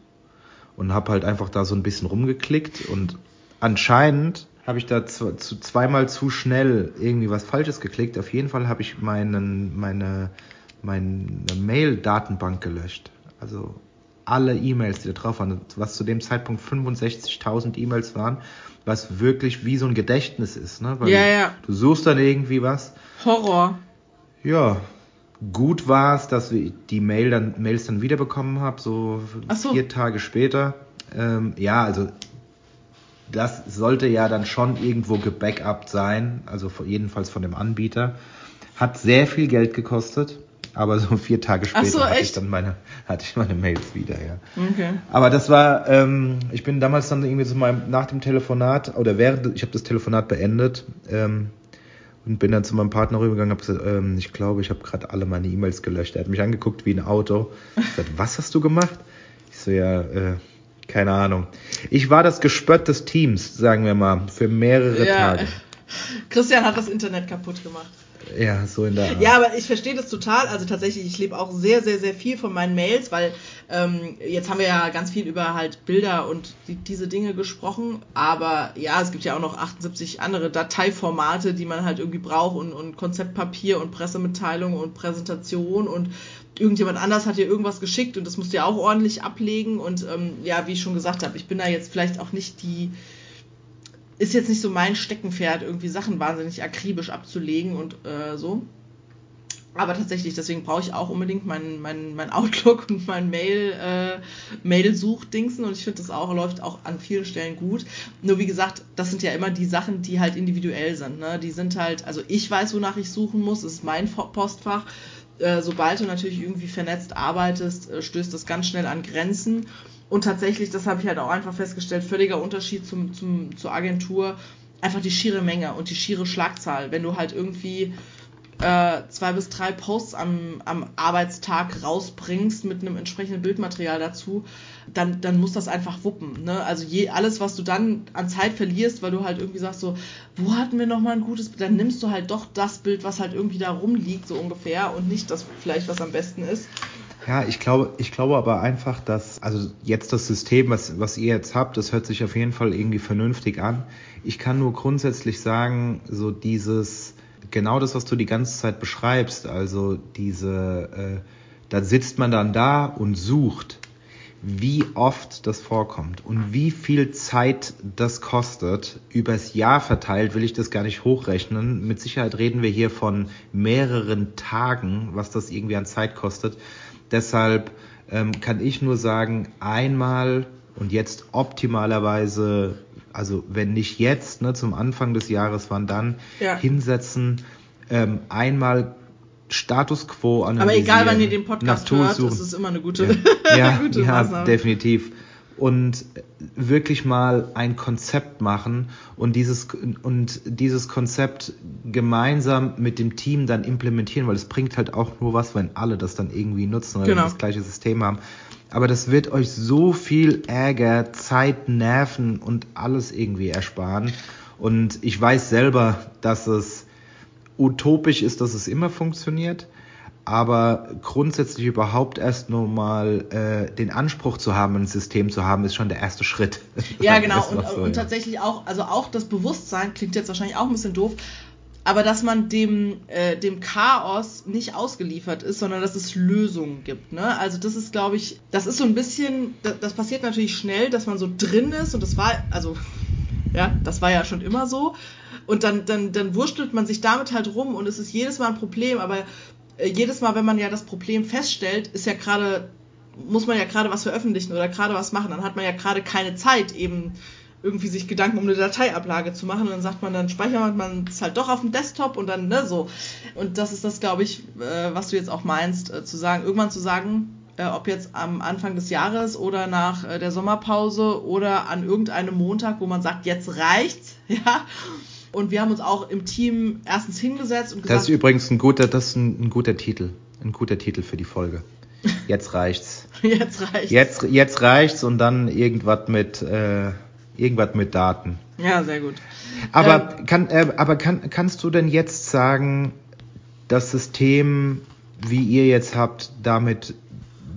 und habe halt einfach da so ein bisschen rumgeklickt und anscheinend habe ich da zu, zu, zweimal zu schnell irgendwie was Falsches geklickt. Auf jeden Fall habe ich meinen, meine, meine Mail-Datenbank gelöscht. Also alle E-Mails, die da drauf waren, was zu dem Zeitpunkt 65.000 E-Mails waren, was wirklich wie so ein Gedächtnis ist. Ne? Weil ja, ja. Du suchst dann irgendwie was. Horror. Ja, gut war es, dass ich die Mail dann, Mails dann wiederbekommen habe, so, so, vier Tage später. Ähm, ja, also das sollte ja dann schon irgendwo gebackupt sein, also jedenfalls von dem Anbieter. Hat sehr viel Geld gekostet. Aber so vier Tage später so, hatte ich dann meine, hatte ich meine Mails wieder, ja. Okay. Aber das war, ähm, ich bin damals dann irgendwie so mal nach dem Telefonat oder während, ich habe das Telefonat beendet ähm, und bin dann zu meinem Partner rübergegangen und habe gesagt, ähm, ich glaube, ich habe gerade alle meine E-Mails gelöscht. Er hat mich angeguckt wie ein Auto. Ich gesagt, was hast du gemacht? Ich so, ja, äh, keine Ahnung. Ich war das Gespött des Teams, sagen wir mal, für mehrere ja. Tage. Christian hat das Internet kaputt gemacht. Ja, so in der Art. Ja, aber ich verstehe das total. Also tatsächlich, ich lebe auch sehr, sehr, sehr viel von meinen Mails, weil ähm, jetzt haben wir ja ganz viel über halt Bilder und die, diese Dinge gesprochen. Aber ja, es gibt ja auch noch 78 andere Dateiformate, die man halt irgendwie braucht und, und Konzeptpapier und Pressemitteilung und Präsentation und irgendjemand anders hat dir irgendwas geschickt und das musst du ja auch ordentlich ablegen. Und ähm, ja, wie ich schon gesagt habe, ich bin da jetzt vielleicht auch nicht die ist jetzt nicht so mein Steckenpferd, irgendwie Sachen wahnsinnig akribisch abzulegen und äh, so. Aber tatsächlich, deswegen brauche ich auch unbedingt mein, mein, mein Outlook und mein Mail, äh, Mail-Suchdingsen und ich finde, das auch läuft auch an vielen Stellen gut. Nur wie gesagt, das sind ja immer die Sachen, die halt individuell sind. Ne? Die sind halt, also ich weiß, wonach ich suchen muss, das ist mein Postfach. Äh, sobald du natürlich irgendwie vernetzt arbeitest, äh, stößt das ganz schnell an Grenzen. Und tatsächlich, das habe ich halt auch einfach festgestellt, völliger Unterschied zum, zum, zur Agentur, einfach die schiere Menge und die schiere Schlagzahl. Wenn du halt irgendwie äh, zwei bis drei Posts am, am Arbeitstag rausbringst mit einem entsprechenden Bildmaterial dazu, dann, dann muss das einfach wuppen. Ne? Also je, alles, was du dann an Zeit verlierst, weil du halt irgendwie sagst so, wo hatten wir nochmal ein gutes Bild, dann nimmst du halt doch das Bild, was halt irgendwie da rumliegt, so ungefähr, und nicht das vielleicht, was am besten ist. Ja, ich glaube, ich glaube aber einfach, dass, also jetzt das System, was, was ihr jetzt habt, das hört sich auf jeden Fall irgendwie vernünftig an. Ich kann nur grundsätzlich sagen, so dieses, genau das, was du die ganze Zeit beschreibst, also diese, äh, da sitzt man dann da und sucht, wie oft das vorkommt und wie viel Zeit das kostet, übers Jahr verteilt, will ich das gar nicht hochrechnen. Mit Sicherheit reden wir hier von mehreren Tagen, was das irgendwie an Zeit kostet. Deshalb ähm, kann ich nur sagen, einmal und jetzt optimalerweise, also wenn nicht jetzt, ne, zum Anfang des Jahres, wann dann, ja. hinsetzen, ähm, einmal Status quo analysieren. Aber egal, wann ihr den Podcast hört, suchen. ist es immer eine gute, ja, ja, gute ja definitiv und wirklich mal ein Konzept machen und dieses, und dieses Konzept gemeinsam mit dem Team dann implementieren, weil es bringt halt auch nur was, wenn alle das dann irgendwie nutzen oder genau. das gleiche System haben. Aber das wird euch so viel Ärger, Zeit, Nerven und alles irgendwie ersparen. Und ich weiß selber, dass es utopisch ist, dass es immer funktioniert aber grundsätzlich überhaupt erst nur mal äh, den Anspruch zu haben, ein System zu haben, ist schon der erste Schritt. Ja, genau. Und, so, und ja. tatsächlich auch, also auch das Bewusstsein klingt jetzt wahrscheinlich auch ein bisschen doof, aber dass man dem, äh, dem Chaos nicht ausgeliefert ist, sondern dass es Lösungen gibt. Ne? Also das ist, glaube ich, das ist so ein bisschen, das, das passiert natürlich schnell, dass man so drin ist und das war, also ja, das war ja schon immer so. Und dann, dann, dann wurstelt man sich damit halt rum und es ist jedes Mal ein Problem, aber äh, jedes Mal, wenn man ja das Problem feststellt, ist ja gerade, muss man ja gerade was veröffentlichen oder gerade was machen, dann hat man ja gerade keine Zeit, eben irgendwie sich Gedanken um eine Dateiablage zu machen und dann sagt man, dann speichert man es halt doch auf dem Desktop und dann, ne, so. Und das ist das, glaube ich, äh, was du jetzt auch meinst, äh, zu sagen, irgendwann zu sagen, äh, ob jetzt am Anfang des Jahres oder nach äh, der Sommerpause oder an irgendeinem Montag, wo man sagt, jetzt reicht's, ja, und wir haben uns auch im Team erstens hingesetzt und gesagt. Das ist übrigens ein guter, das ist ein, ein guter Titel. Ein guter Titel für die Folge. Jetzt reicht's. jetzt reicht's. Jetzt, jetzt reicht's und dann irgendwas mit, äh, irgendwas mit Daten. Ja, sehr gut. Aber, ähm, kann, äh, aber kann, kannst du denn jetzt sagen, das System, wie ihr jetzt habt, damit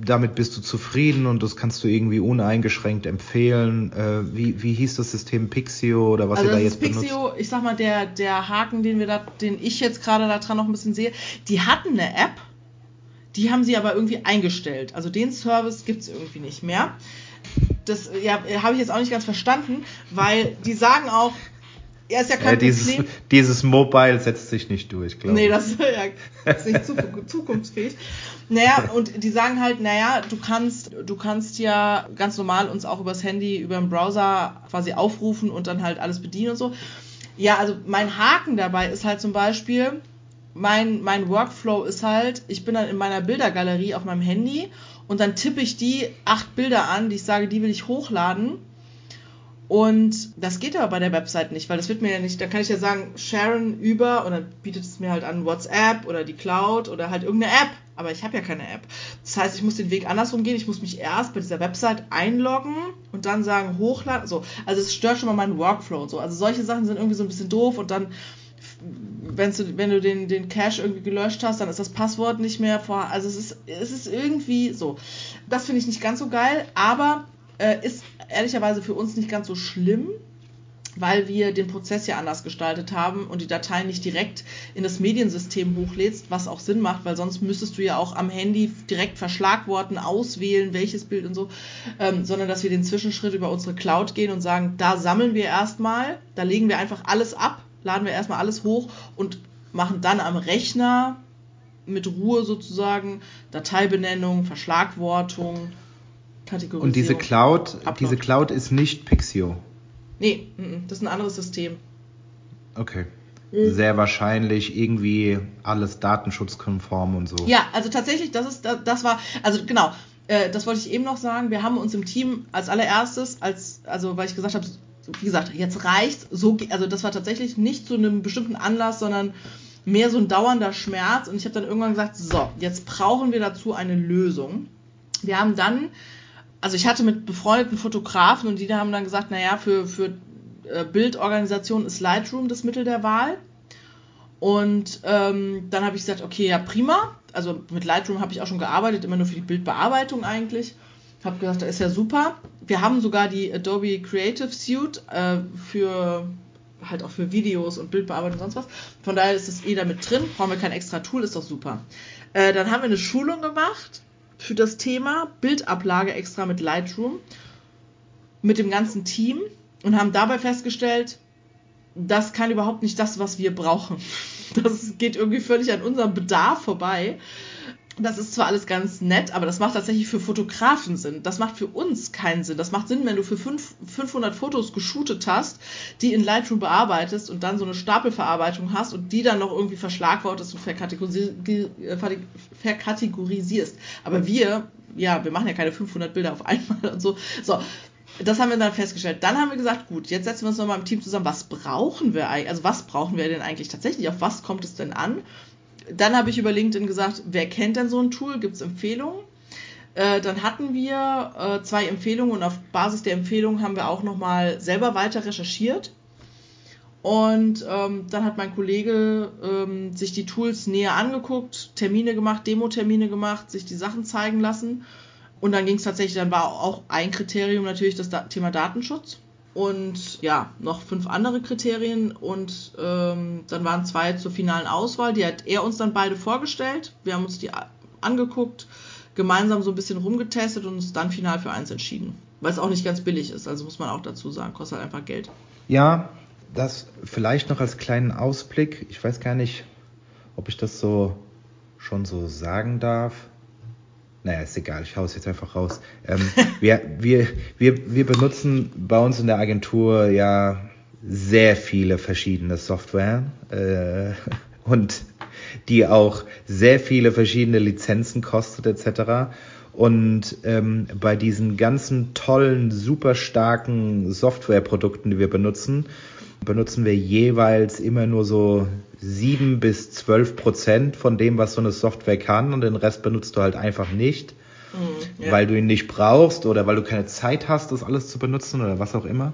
damit bist du zufrieden und das kannst du irgendwie uneingeschränkt empfehlen. Äh, wie, wie hieß das System Pixio oder was also ihr da jetzt Pixio, benutzt? Pixio, ich sag mal, der, der Haken, den wir da, den ich jetzt gerade da dran noch ein bisschen sehe, die hatten eine App, die haben sie aber irgendwie eingestellt. Also den Service gibt es irgendwie nicht mehr. Das ja, habe ich jetzt auch nicht ganz verstanden, weil die sagen auch, er ist ja kein äh, dieses, Problem. Dieses Mobile setzt sich nicht durch, glaube ich. Nee, das ja, ist nicht zukunftsfähig. Naja, und die sagen halt, naja, du kannst, du kannst ja ganz normal uns auch übers Handy, über den Browser quasi aufrufen und dann halt alles bedienen und so. Ja, also mein Haken dabei ist halt zum Beispiel, mein, mein Workflow ist halt, ich bin dann in meiner Bildergalerie auf meinem Handy und dann tippe ich die acht Bilder an, die ich sage, die will ich hochladen und das geht aber bei der Website nicht, weil das wird mir ja nicht, da kann ich ja sagen, sharen über und dann bietet es mir halt an WhatsApp oder die Cloud oder halt irgendeine App. aber ich habe ja keine App. Das heißt, ich muss den Weg andersrum gehen. Ich muss mich erst bei dieser Website einloggen und dann sagen, hochladen. So. Also es stört schon mal meinen Workflow. So. Also solche Sachen sind irgendwie so ein bisschen doof und dann, wenn du, wenn du den, den Cache irgendwie gelöscht hast, dann ist das Passwort nicht mehr vor. Also es ist, es ist irgendwie so. Das finde ich nicht ganz so geil, aber äh, ist ehrlicherweise für uns nicht ganz so schlimm, weil wir den Prozess ja anders gestaltet haben und die Datei nicht direkt in das Mediensystem hochlädst, was auch Sinn macht, weil sonst müsstest du ja auch am Handy direkt Verschlagworten auswählen, welches Bild und so, ähm, sondern dass wir den Zwischenschritt über unsere Cloud gehen und sagen, da sammeln wir erstmal, da legen wir einfach alles ab, laden wir erstmal alles hoch und machen dann am Rechner mit Ruhe sozusagen Dateibenennung, Verschlagwortung, Kategorisierung. Und diese Cloud, Upload. diese Cloud ist nicht Pixio. Nee, das ist ein anderes System. Okay. Mhm. Sehr wahrscheinlich irgendwie alles datenschutzkonform und so. Ja, also tatsächlich, das ist, das war, also genau, äh, das wollte ich eben noch sagen. Wir haben uns im Team als allererstes, als, also weil ich gesagt habe, wie gesagt, jetzt reicht's, so, also das war tatsächlich nicht zu einem bestimmten Anlass, sondern mehr so ein dauernder Schmerz. Und ich habe dann irgendwann gesagt, so, jetzt brauchen wir dazu eine Lösung. Wir haben dann also ich hatte mit befreundeten Fotografen und die haben dann gesagt, naja, für, für äh, Bildorganisation ist Lightroom das Mittel der Wahl. Und ähm, dann habe ich gesagt, okay, ja prima. Also mit Lightroom habe ich auch schon gearbeitet, immer nur für die Bildbearbeitung eigentlich. Habe gesagt, das ist ja super. Wir haben sogar die Adobe Creative Suite äh, für halt auch für Videos und Bildbearbeitung und sonst was. Von daher ist es eh damit drin. Brauchen wir kein extra Tool, ist doch super. Äh, dann haben wir eine Schulung gemacht für das Thema Bildablage extra mit Lightroom mit dem ganzen Team und haben dabei festgestellt, das kann überhaupt nicht das, was wir brauchen. Das geht irgendwie völlig an unserem Bedarf vorbei. Das ist zwar alles ganz nett, aber das macht tatsächlich für Fotografen Sinn. Das macht für uns keinen Sinn. Das macht Sinn, wenn du für 500 Fotos geshootet hast, die in Lightroom bearbeitest und dann so eine Stapelverarbeitung hast und die dann noch irgendwie verschlagwortest und verkategorisierst. Aber wir, ja, wir machen ja keine 500 Bilder auf einmal und so. So, das haben wir dann festgestellt. Dann haben wir gesagt, gut, jetzt setzen wir uns nochmal im Team zusammen. Was brauchen wir eigentlich? Also was brauchen wir denn eigentlich tatsächlich? Auf was kommt es denn an? Dann habe ich über LinkedIn gesagt, wer kennt denn so ein Tool? Gibt es Empfehlungen? Äh, dann hatten wir äh, zwei Empfehlungen und auf Basis der Empfehlungen haben wir auch nochmal selber weiter recherchiert. Und ähm, dann hat mein Kollege ähm, sich die Tools näher angeguckt, Termine gemacht, Demo-Termine gemacht, sich die Sachen zeigen lassen. Und dann ging es tatsächlich, dann war auch ein Kriterium natürlich das da Thema Datenschutz. Und ja, noch fünf andere Kriterien. Und ähm, dann waren zwei zur finalen Auswahl. Die hat er uns dann beide vorgestellt. Wir haben uns die angeguckt, gemeinsam so ein bisschen rumgetestet und uns dann final für eins entschieden. Weil es auch nicht ganz billig ist, also muss man auch dazu sagen, kostet halt einfach Geld. Ja, das vielleicht noch als kleinen Ausblick. Ich weiß gar nicht, ob ich das so schon so sagen darf. Naja, ist egal, ich es jetzt einfach raus. Ähm, wir, wir, wir, wir benutzen bei uns in der Agentur ja sehr viele verschiedene Software äh, und die auch sehr viele verschiedene Lizenzen kostet etc. Und ähm, bei diesen ganzen tollen, super starken Softwareprodukten, die wir benutzen, benutzen wir jeweils immer nur so sieben bis zwölf Prozent von dem, was so eine Software kann und den Rest benutzt du halt einfach nicht, mhm, ja. weil du ihn nicht brauchst oder weil du keine Zeit hast, das alles zu benutzen oder was auch immer.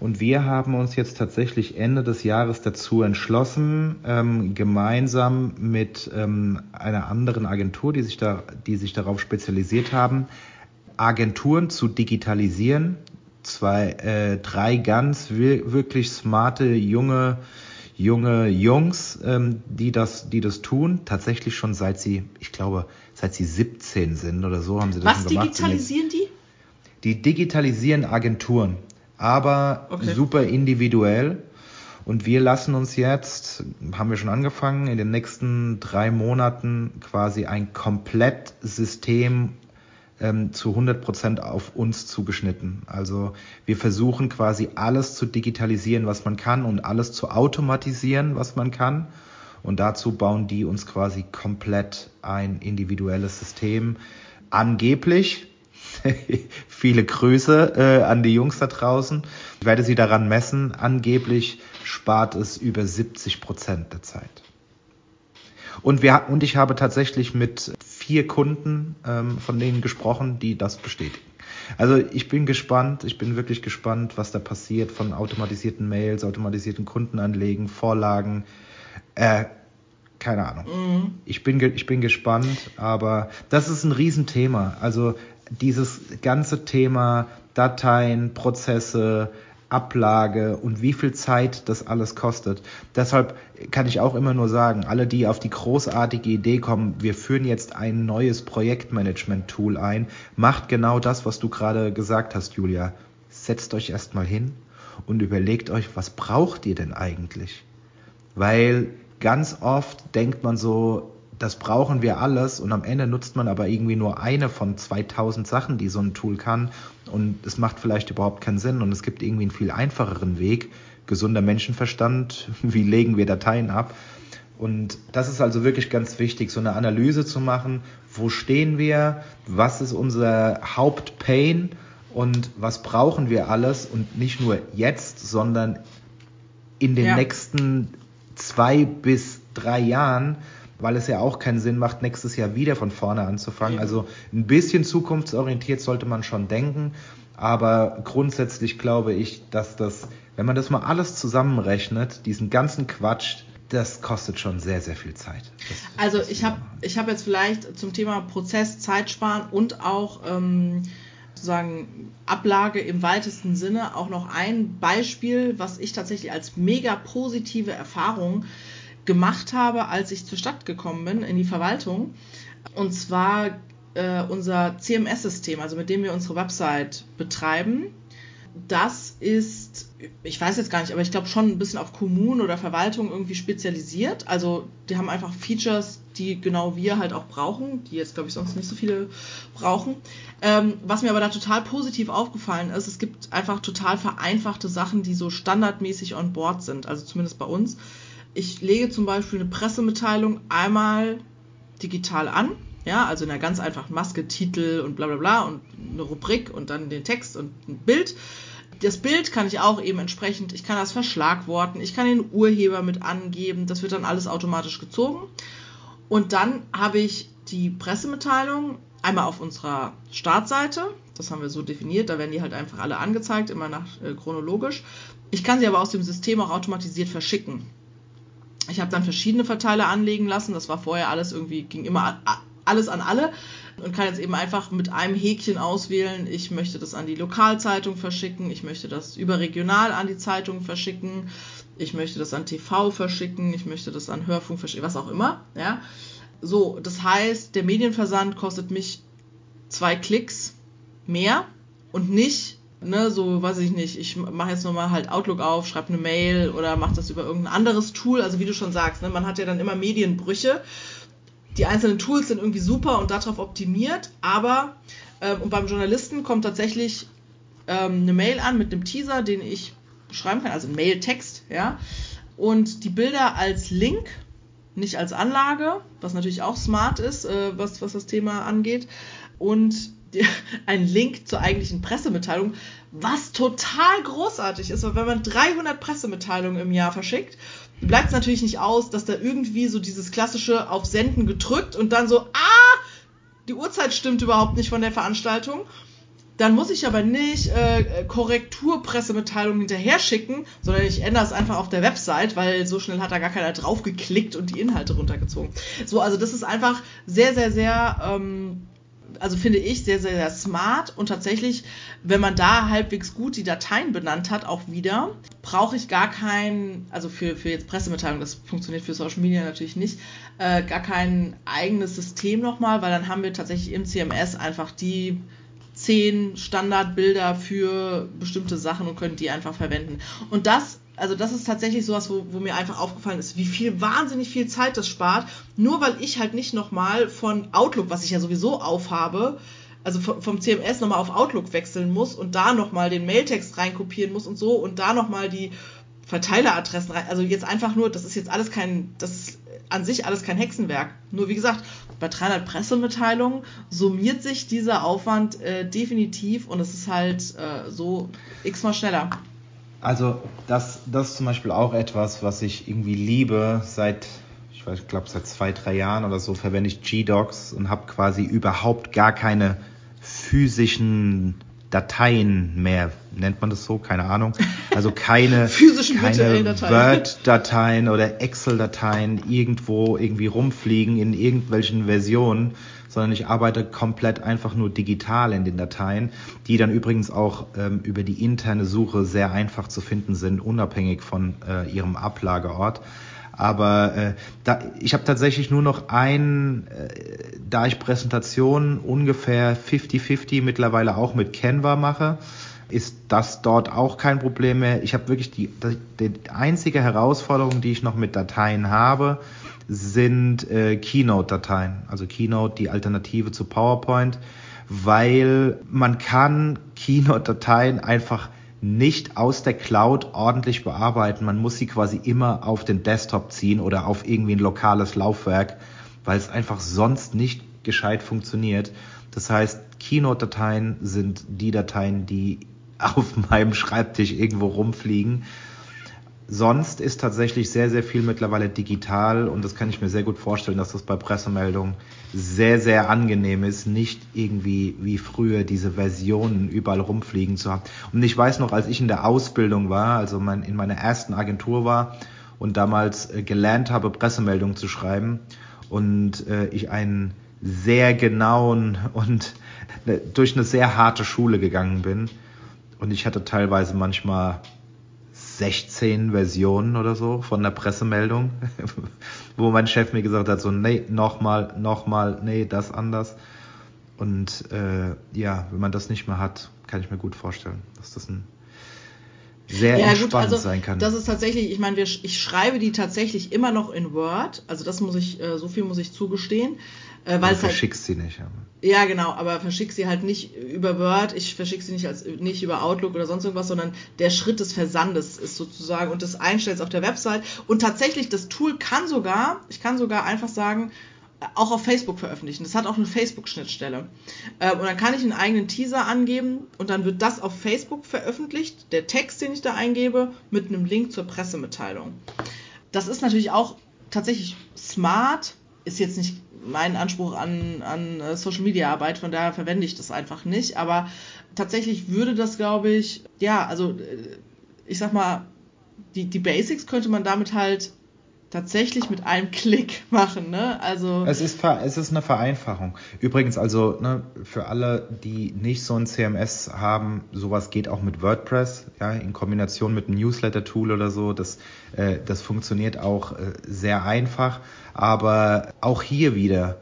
Und wir haben uns jetzt tatsächlich Ende des Jahres dazu entschlossen, ähm, gemeinsam mit ähm, einer anderen Agentur, die sich, da, die sich darauf spezialisiert haben, Agenturen zu digitalisieren zwei, äh, drei ganz wirklich smarte junge junge Jungs, ähm, die das, die das tun, tatsächlich schon seit sie, ich glaube, seit sie 17 sind oder so haben sie das Was schon gemacht. Was digitalisieren die? Die digitalisieren Agenturen, aber okay. super individuell. Und wir lassen uns jetzt, haben wir schon angefangen, in den nächsten drei Monaten quasi ein Komplettsystem ähm, zu 100 Prozent auf uns zugeschnitten. Also wir versuchen quasi alles zu digitalisieren, was man kann und alles zu automatisieren, was man kann. Und dazu bauen die uns quasi komplett ein individuelles System. Angeblich, viele Grüße äh, an die Jungs da draußen. Ich werde sie daran messen. Angeblich spart es über 70 Prozent der Zeit. Und, wir, und ich habe tatsächlich mit vier Kunden ähm, von denen gesprochen, die das bestätigen. Also ich bin gespannt, ich bin wirklich gespannt, was da passiert von automatisierten Mails, automatisierten Kundenanlegen, Vorlagen. Äh, keine Ahnung. Mhm. Ich, bin, ich bin gespannt, aber das ist ein Riesenthema. Also dieses ganze Thema Dateien, Prozesse, Ablage und wie viel Zeit das alles kostet. Deshalb kann ich auch immer nur sagen, alle, die auf die großartige Idee kommen, wir führen jetzt ein neues Projektmanagement-Tool ein, macht genau das, was du gerade gesagt hast, Julia. Setzt euch erstmal hin und überlegt euch, was braucht ihr denn eigentlich? Weil ganz oft denkt man so, das brauchen wir alles und am Ende nutzt man aber irgendwie nur eine von 2000 Sachen, die so ein Tool kann und es macht vielleicht überhaupt keinen Sinn und es gibt irgendwie einen viel einfacheren Weg, gesunder Menschenverstand, wie legen wir Dateien ab und das ist also wirklich ganz wichtig, so eine Analyse zu machen, wo stehen wir, was ist unser Hauptpain und was brauchen wir alles und nicht nur jetzt, sondern in den ja. nächsten zwei bis drei Jahren, weil es ja auch keinen Sinn macht, nächstes Jahr wieder von vorne anzufangen. Also ein bisschen zukunftsorientiert sollte man schon denken, aber grundsätzlich glaube ich, dass das, wenn man das mal alles zusammenrechnet, diesen ganzen Quatsch, das kostet schon sehr, sehr viel Zeit. Das, also ich habe ich hab jetzt vielleicht zum Thema Prozess, Zeitsparen und auch ähm, sozusagen Ablage im weitesten Sinne auch noch ein Beispiel, was ich tatsächlich als mega positive Erfahrung gemacht habe, als ich zur Stadt gekommen bin, in die Verwaltung. Und zwar äh, unser CMS-System, also mit dem wir unsere Website betreiben. Das ist, ich weiß jetzt gar nicht, aber ich glaube schon ein bisschen auf Kommunen oder Verwaltung irgendwie spezialisiert. Also die haben einfach Features, die genau wir halt auch brauchen, die jetzt glaube ich sonst nicht so viele brauchen. Ähm, was mir aber da total positiv aufgefallen ist, es gibt einfach total vereinfachte Sachen, die so standardmäßig on board sind, also zumindest bei uns ich lege zum Beispiel eine Pressemitteilung einmal digital an, ja, also in einer ganz einfachen Maske, Titel und bla bla bla und eine Rubrik und dann den Text und ein Bild. Das Bild kann ich auch eben entsprechend, ich kann das verschlagworten, ich kann den Urheber mit angeben, das wird dann alles automatisch gezogen. Und dann habe ich die Pressemitteilung einmal auf unserer Startseite, das haben wir so definiert, da werden die halt einfach alle angezeigt, immer nach äh, chronologisch. Ich kann sie aber aus dem System auch automatisiert verschicken. Ich habe dann verschiedene Verteiler anlegen lassen. Das war vorher alles irgendwie, ging immer alles an alle und kann jetzt eben einfach mit einem Häkchen auswählen, ich möchte das an die Lokalzeitung verschicken, ich möchte das überregional an die Zeitung verschicken, ich möchte das an TV verschicken, ich möchte das an Hörfunk verschicken, was auch immer. Ja. So, das heißt, der Medienversand kostet mich zwei Klicks mehr und nicht ne, so weiß ich nicht, ich mache jetzt nochmal halt Outlook auf, schreibe eine Mail oder mache das über irgendein anderes Tool. Also wie du schon sagst, ne, man hat ja dann immer Medienbrüche. Die einzelnen Tools sind irgendwie super und darauf optimiert, aber äh, und beim Journalisten kommt tatsächlich ähm, eine Mail an mit einem Teaser, den ich schreiben kann, also Mail-Text, ja, und die Bilder als Link, nicht als Anlage, was natürlich auch smart ist, äh, was, was das Thema angeht. Und einen Link zur eigentlichen Pressemitteilung, was total großartig ist, weil wenn man 300 Pressemitteilungen im Jahr verschickt, bleibt es natürlich nicht aus, dass da irgendwie so dieses klassische auf Senden gedrückt und dann so, ah, die Uhrzeit stimmt überhaupt nicht von der Veranstaltung. Dann muss ich aber nicht äh, Korrekturpressemitteilungen hinterher schicken, sondern ich ändere es einfach auf der Website, weil so schnell hat da gar keiner draufgeklickt und die Inhalte runtergezogen. So, also das ist einfach sehr, sehr, sehr ähm, also finde ich sehr, sehr, sehr smart und tatsächlich, wenn man da halbwegs gut die Dateien benannt hat, auch wieder, brauche ich gar kein, also für, für jetzt Pressemitteilung, das funktioniert für Social Media natürlich nicht, äh, gar kein eigenes System nochmal, weil dann haben wir tatsächlich im CMS einfach die zehn Standardbilder für bestimmte Sachen und können die einfach verwenden. Und das also das ist tatsächlich sowas, wo, wo mir einfach aufgefallen ist, wie viel wahnsinnig viel Zeit das spart, nur weil ich halt nicht nochmal von Outlook, was ich ja sowieso aufhabe, also vom CMS nochmal auf Outlook wechseln muss und da nochmal den Mailtext reinkopieren muss und so und da nochmal die Verteileradressen rein. Also jetzt einfach nur, das ist jetzt alles kein, das ist an sich alles kein Hexenwerk. Nur wie gesagt, bei 300 Pressemitteilungen summiert sich dieser Aufwand äh, definitiv und es ist halt äh, so x-mal schneller. Also das, das ist zum Beispiel auch etwas, was ich irgendwie liebe seit ich weiß, ich glaube seit zwei, drei Jahren oder so verwende ich G-Docs und habe quasi überhaupt gar keine physischen Dateien mehr, nennt man das so, keine Ahnung. Also keine, keine Word-Dateien oder Excel-Dateien irgendwo irgendwie rumfliegen in irgendwelchen Versionen, sondern ich arbeite komplett einfach nur digital in den Dateien, die dann übrigens auch ähm, über die interne Suche sehr einfach zu finden sind, unabhängig von äh, ihrem Ablageort. Aber äh, da, ich habe tatsächlich nur noch ein, äh, da ich Präsentationen ungefähr 50-50 mittlerweile auch mit Canva mache, ist das dort auch kein Problem mehr. Ich habe wirklich die, die, die einzige Herausforderung, die ich noch mit Dateien habe, sind äh, Keynote-Dateien. Also Keynote, die Alternative zu PowerPoint, weil man kann Keynote-Dateien einfach nicht aus der Cloud ordentlich bearbeiten. Man muss sie quasi immer auf den Desktop ziehen oder auf irgendwie ein lokales Laufwerk, weil es einfach sonst nicht gescheit funktioniert. Das heißt, Keynote-Dateien sind die Dateien, die auf meinem Schreibtisch irgendwo rumfliegen sonst ist tatsächlich sehr, sehr viel mittlerweile digital und das kann ich mir sehr gut vorstellen, dass das bei Pressemeldungen sehr, sehr angenehm ist, nicht irgendwie wie früher diese Versionen überall rumfliegen zu haben. Und ich weiß noch, als ich in der Ausbildung war, also mein, in meiner ersten Agentur war und damals äh, gelernt habe, Pressemeldungen zu schreiben und äh, ich einen sehr genauen und äh, durch eine sehr harte Schule gegangen bin. Und ich hatte teilweise manchmal 16 Versionen oder so von der Pressemeldung, wo mein Chef mir gesagt hat, so, nee, nochmal, nochmal, nee, das anders. Und äh, ja, wenn man das nicht mehr hat, kann ich mir gut vorstellen, dass das ein sehr ja, entspannt gut, also, sein kann. Das ist tatsächlich, ich meine, ich schreibe die tatsächlich immer noch in Word, also das muss ich, äh, so viel muss ich zugestehen. Äh, weil halt verschickst halt, sie nicht. Aber. Ja, genau, aber verschick sie halt nicht über Word, ich verschicke sie nicht, als, nicht über Outlook oder sonst irgendwas, sondern der Schritt des Versandes ist sozusagen und des Einstellens auf der Website. Und tatsächlich, das Tool kann sogar, ich kann sogar einfach sagen, auch auf Facebook veröffentlichen. Das hat auch eine Facebook-Schnittstelle. Äh, und dann kann ich einen eigenen Teaser angeben und dann wird das auf Facebook veröffentlicht, der Text, den ich da eingebe, mit einem Link zur Pressemitteilung. Das ist natürlich auch tatsächlich smart, ist jetzt nicht mein Anspruch an, an äh, Social Media Arbeit, von daher verwende ich das einfach nicht. Aber tatsächlich würde das, glaube ich, ja, also äh, ich sag mal, die, die Basics könnte man damit halt tatsächlich mit einem Klick machen. Ne? Also es ist, es ist eine Vereinfachung. Übrigens, also ne, für alle, die nicht so ein CMS haben, sowas geht auch mit WordPress, ja, in Kombination mit einem Newsletter-Tool oder so. Das, äh, das funktioniert auch äh, sehr einfach. Aber auch hier wieder,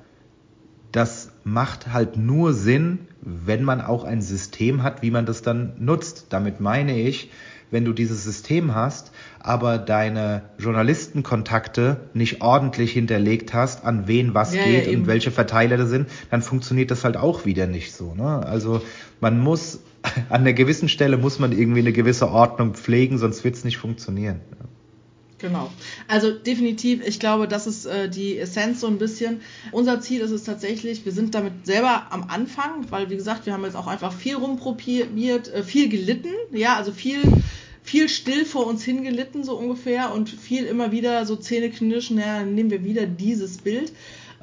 das macht halt nur Sinn, wenn man auch ein System hat, wie man das dann nutzt. Damit meine ich, wenn du dieses System hast, aber deine Journalistenkontakte nicht ordentlich hinterlegt hast, an wen was ja, geht ja, und welche Verteiler da sind, dann funktioniert das halt auch wieder nicht so. Ne? Also man muss, an einer gewissen Stelle muss man irgendwie eine gewisse Ordnung pflegen, sonst wird es nicht funktionieren. Genau. Also definitiv, ich glaube, das ist äh, die Essenz so ein bisschen. Unser Ziel ist es tatsächlich, wir sind damit selber am Anfang, weil wie gesagt, wir haben jetzt auch einfach viel rumprobiert, äh, viel gelitten, ja, also viel viel still vor uns hingelitten, so ungefähr, und viel immer wieder so Zähne knirschen, ja, dann nehmen wir wieder dieses Bild.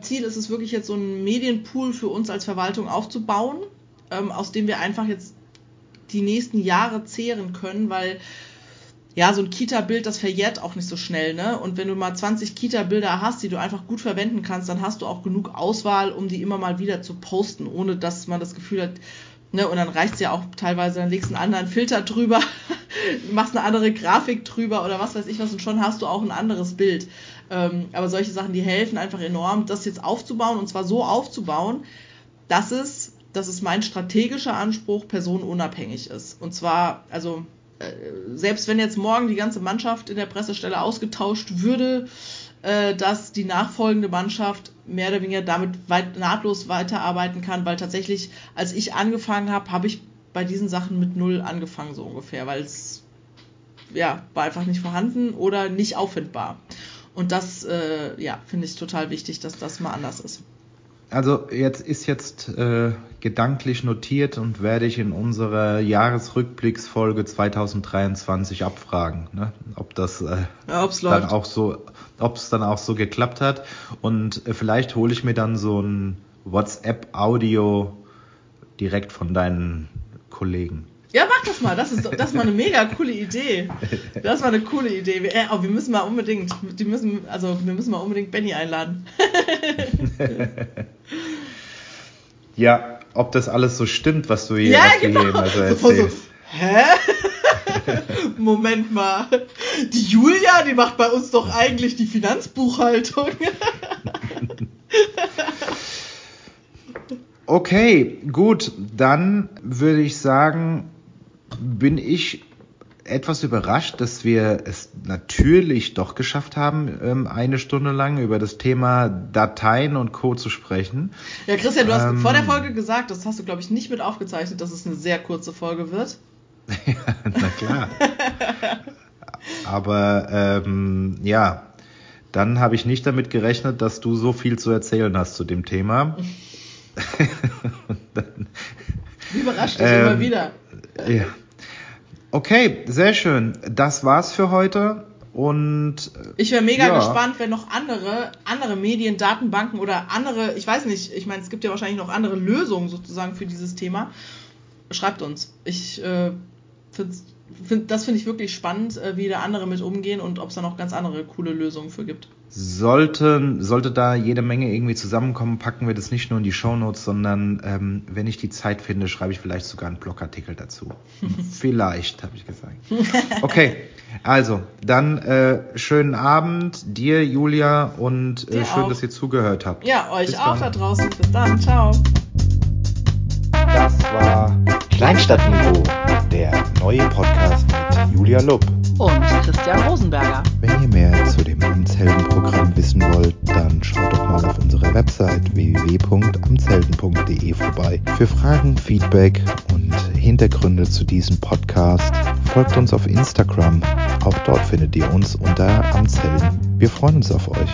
Ziel ist es wirklich jetzt so einen Medienpool für uns als Verwaltung aufzubauen, ähm, aus dem wir einfach jetzt die nächsten Jahre zehren können, weil ja, so ein Kita-Bild, das verjährt auch nicht so schnell, ne? Und wenn du mal 20 Kita-Bilder hast, die du einfach gut verwenden kannst, dann hast du auch genug Auswahl, um die immer mal wieder zu posten, ohne dass man das Gefühl hat, Ne, und dann reicht es ja auch teilweise, dann legst du einen anderen Filter drüber, machst eine andere Grafik drüber oder was weiß ich was und schon hast du auch ein anderes Bild. Ähm, aber solche Sachen, die helfen einfach enorm, das jetzt aufzubauen und zwar so aufzubauen, dass es, das ist mein strategischer Anspruch, personenunabhängig ist. Und zwar, also äh, selbst wenn jetzt morgen die ganze Mannschaft in der Pressestelle ausgetauscht würde, dass die nachfolgende Mannschaft mehr oder weniger damit weit, nahtlos weiterarbeiten kann, weil tatsächlich, als ich angefangen habe, habe ich bei diesen Sachen mit null angefangen, so ungefähr, weil es ja, war einfach nicht vorhanden oder nicht auffindbar. Und das, äh, ja, finde ich total wichtig, dass das mal anders ist. Also jetzt ist jetzt äh, gedanklich notiert und werde ich in unserer Jahresrückblicksfolge 2023 abfragen, ne? ob das äh, Ja, dann läuft. auch so, ob es dann auch so geklappt hat. Und äh, vielleicht hole ich mir dann so ein WhatsApp-Audio direkt von deinen Kollegen. Ja, mach das mal. Das ist, das ist mal eine mega coole Idee. Das war eine coole Idee. Wir, äh, oh, wir müssen mal unbedingt, die müssen, also wir müssen mal unbedingt Benny einladen. Ja, ob das alles so stimmt, was du hier, Ja, genau. hier immer so So erzählst. Hä? Moment mal. Die Julia, die macht bei uns doch eigentlich die Finanzbuchhaltung. Okay, gut, dann würde ich sagen, bin ich etwas überrascht, dass wir es natürlich doch geschafft haben, ähm, eine Stunde lang über das Thema Dateien und Co. zu sprechen. Ja, Christian, du hast Ähm. vor der Folge gesagt, das hast du, glaube ich, nicht mit aufgezeichnet, dass es eine sehr kurze Folge wird. Na klar. Aber ähm, ja, dann habe ich nicht damit gerechnet, dass du so viel zu erzählen hast zu dem Thema. Wie überrascht dich Ähm, immer wieder. Ja. Okay, sehr schön. Das war's für heute. Und äh, Ich wäre mega ja. gespannt, wenn noch andere, andere Medien, Datenbanken oder andere, ich weiß nicht, ich meine, es gibt ja wahrscheinlich noch andere Lösungen sozusagen für dieses Thema. Schreibt uns. Ich äh, find's, find, das finde ich wirklich spannend, äh, wie da andere mit umgehen und ob es da noch ganz andere coole Lösungen für gibt. Sollte, sollte da jede Menge irgendwie zusammenkommen, packen wir das nicht nur in die Shownotes, sondern ähm, wenn ich die Zeit finde, schreibe ich vielleicht sogar einen Blogartikel dazu. vielleicht, habe ich gesagt. Okay, also dann äh, schönen Abend dir, Julia, und äh, schön, auch. dass ihr zugehört habt. Ja, euch Bis auch dann. da draußen. Bis dann. Ciao. Das war Kleinstadtniveau, der neue Podcast mit Julia Lupp. Und Christian Rosenberger. Wenn ihr mehr zu dem Amtsheldenprogramm wissen wollt, dann schaut doch mal auf unserer Website www.amtshelden.de vorbei. Für Fragen, Feedback und Hintergründe zu diesem Podcast folgt uns auf Instagram. Auch dort findet ihr uns unter Amtshelden. Wir freuen uns auf euch.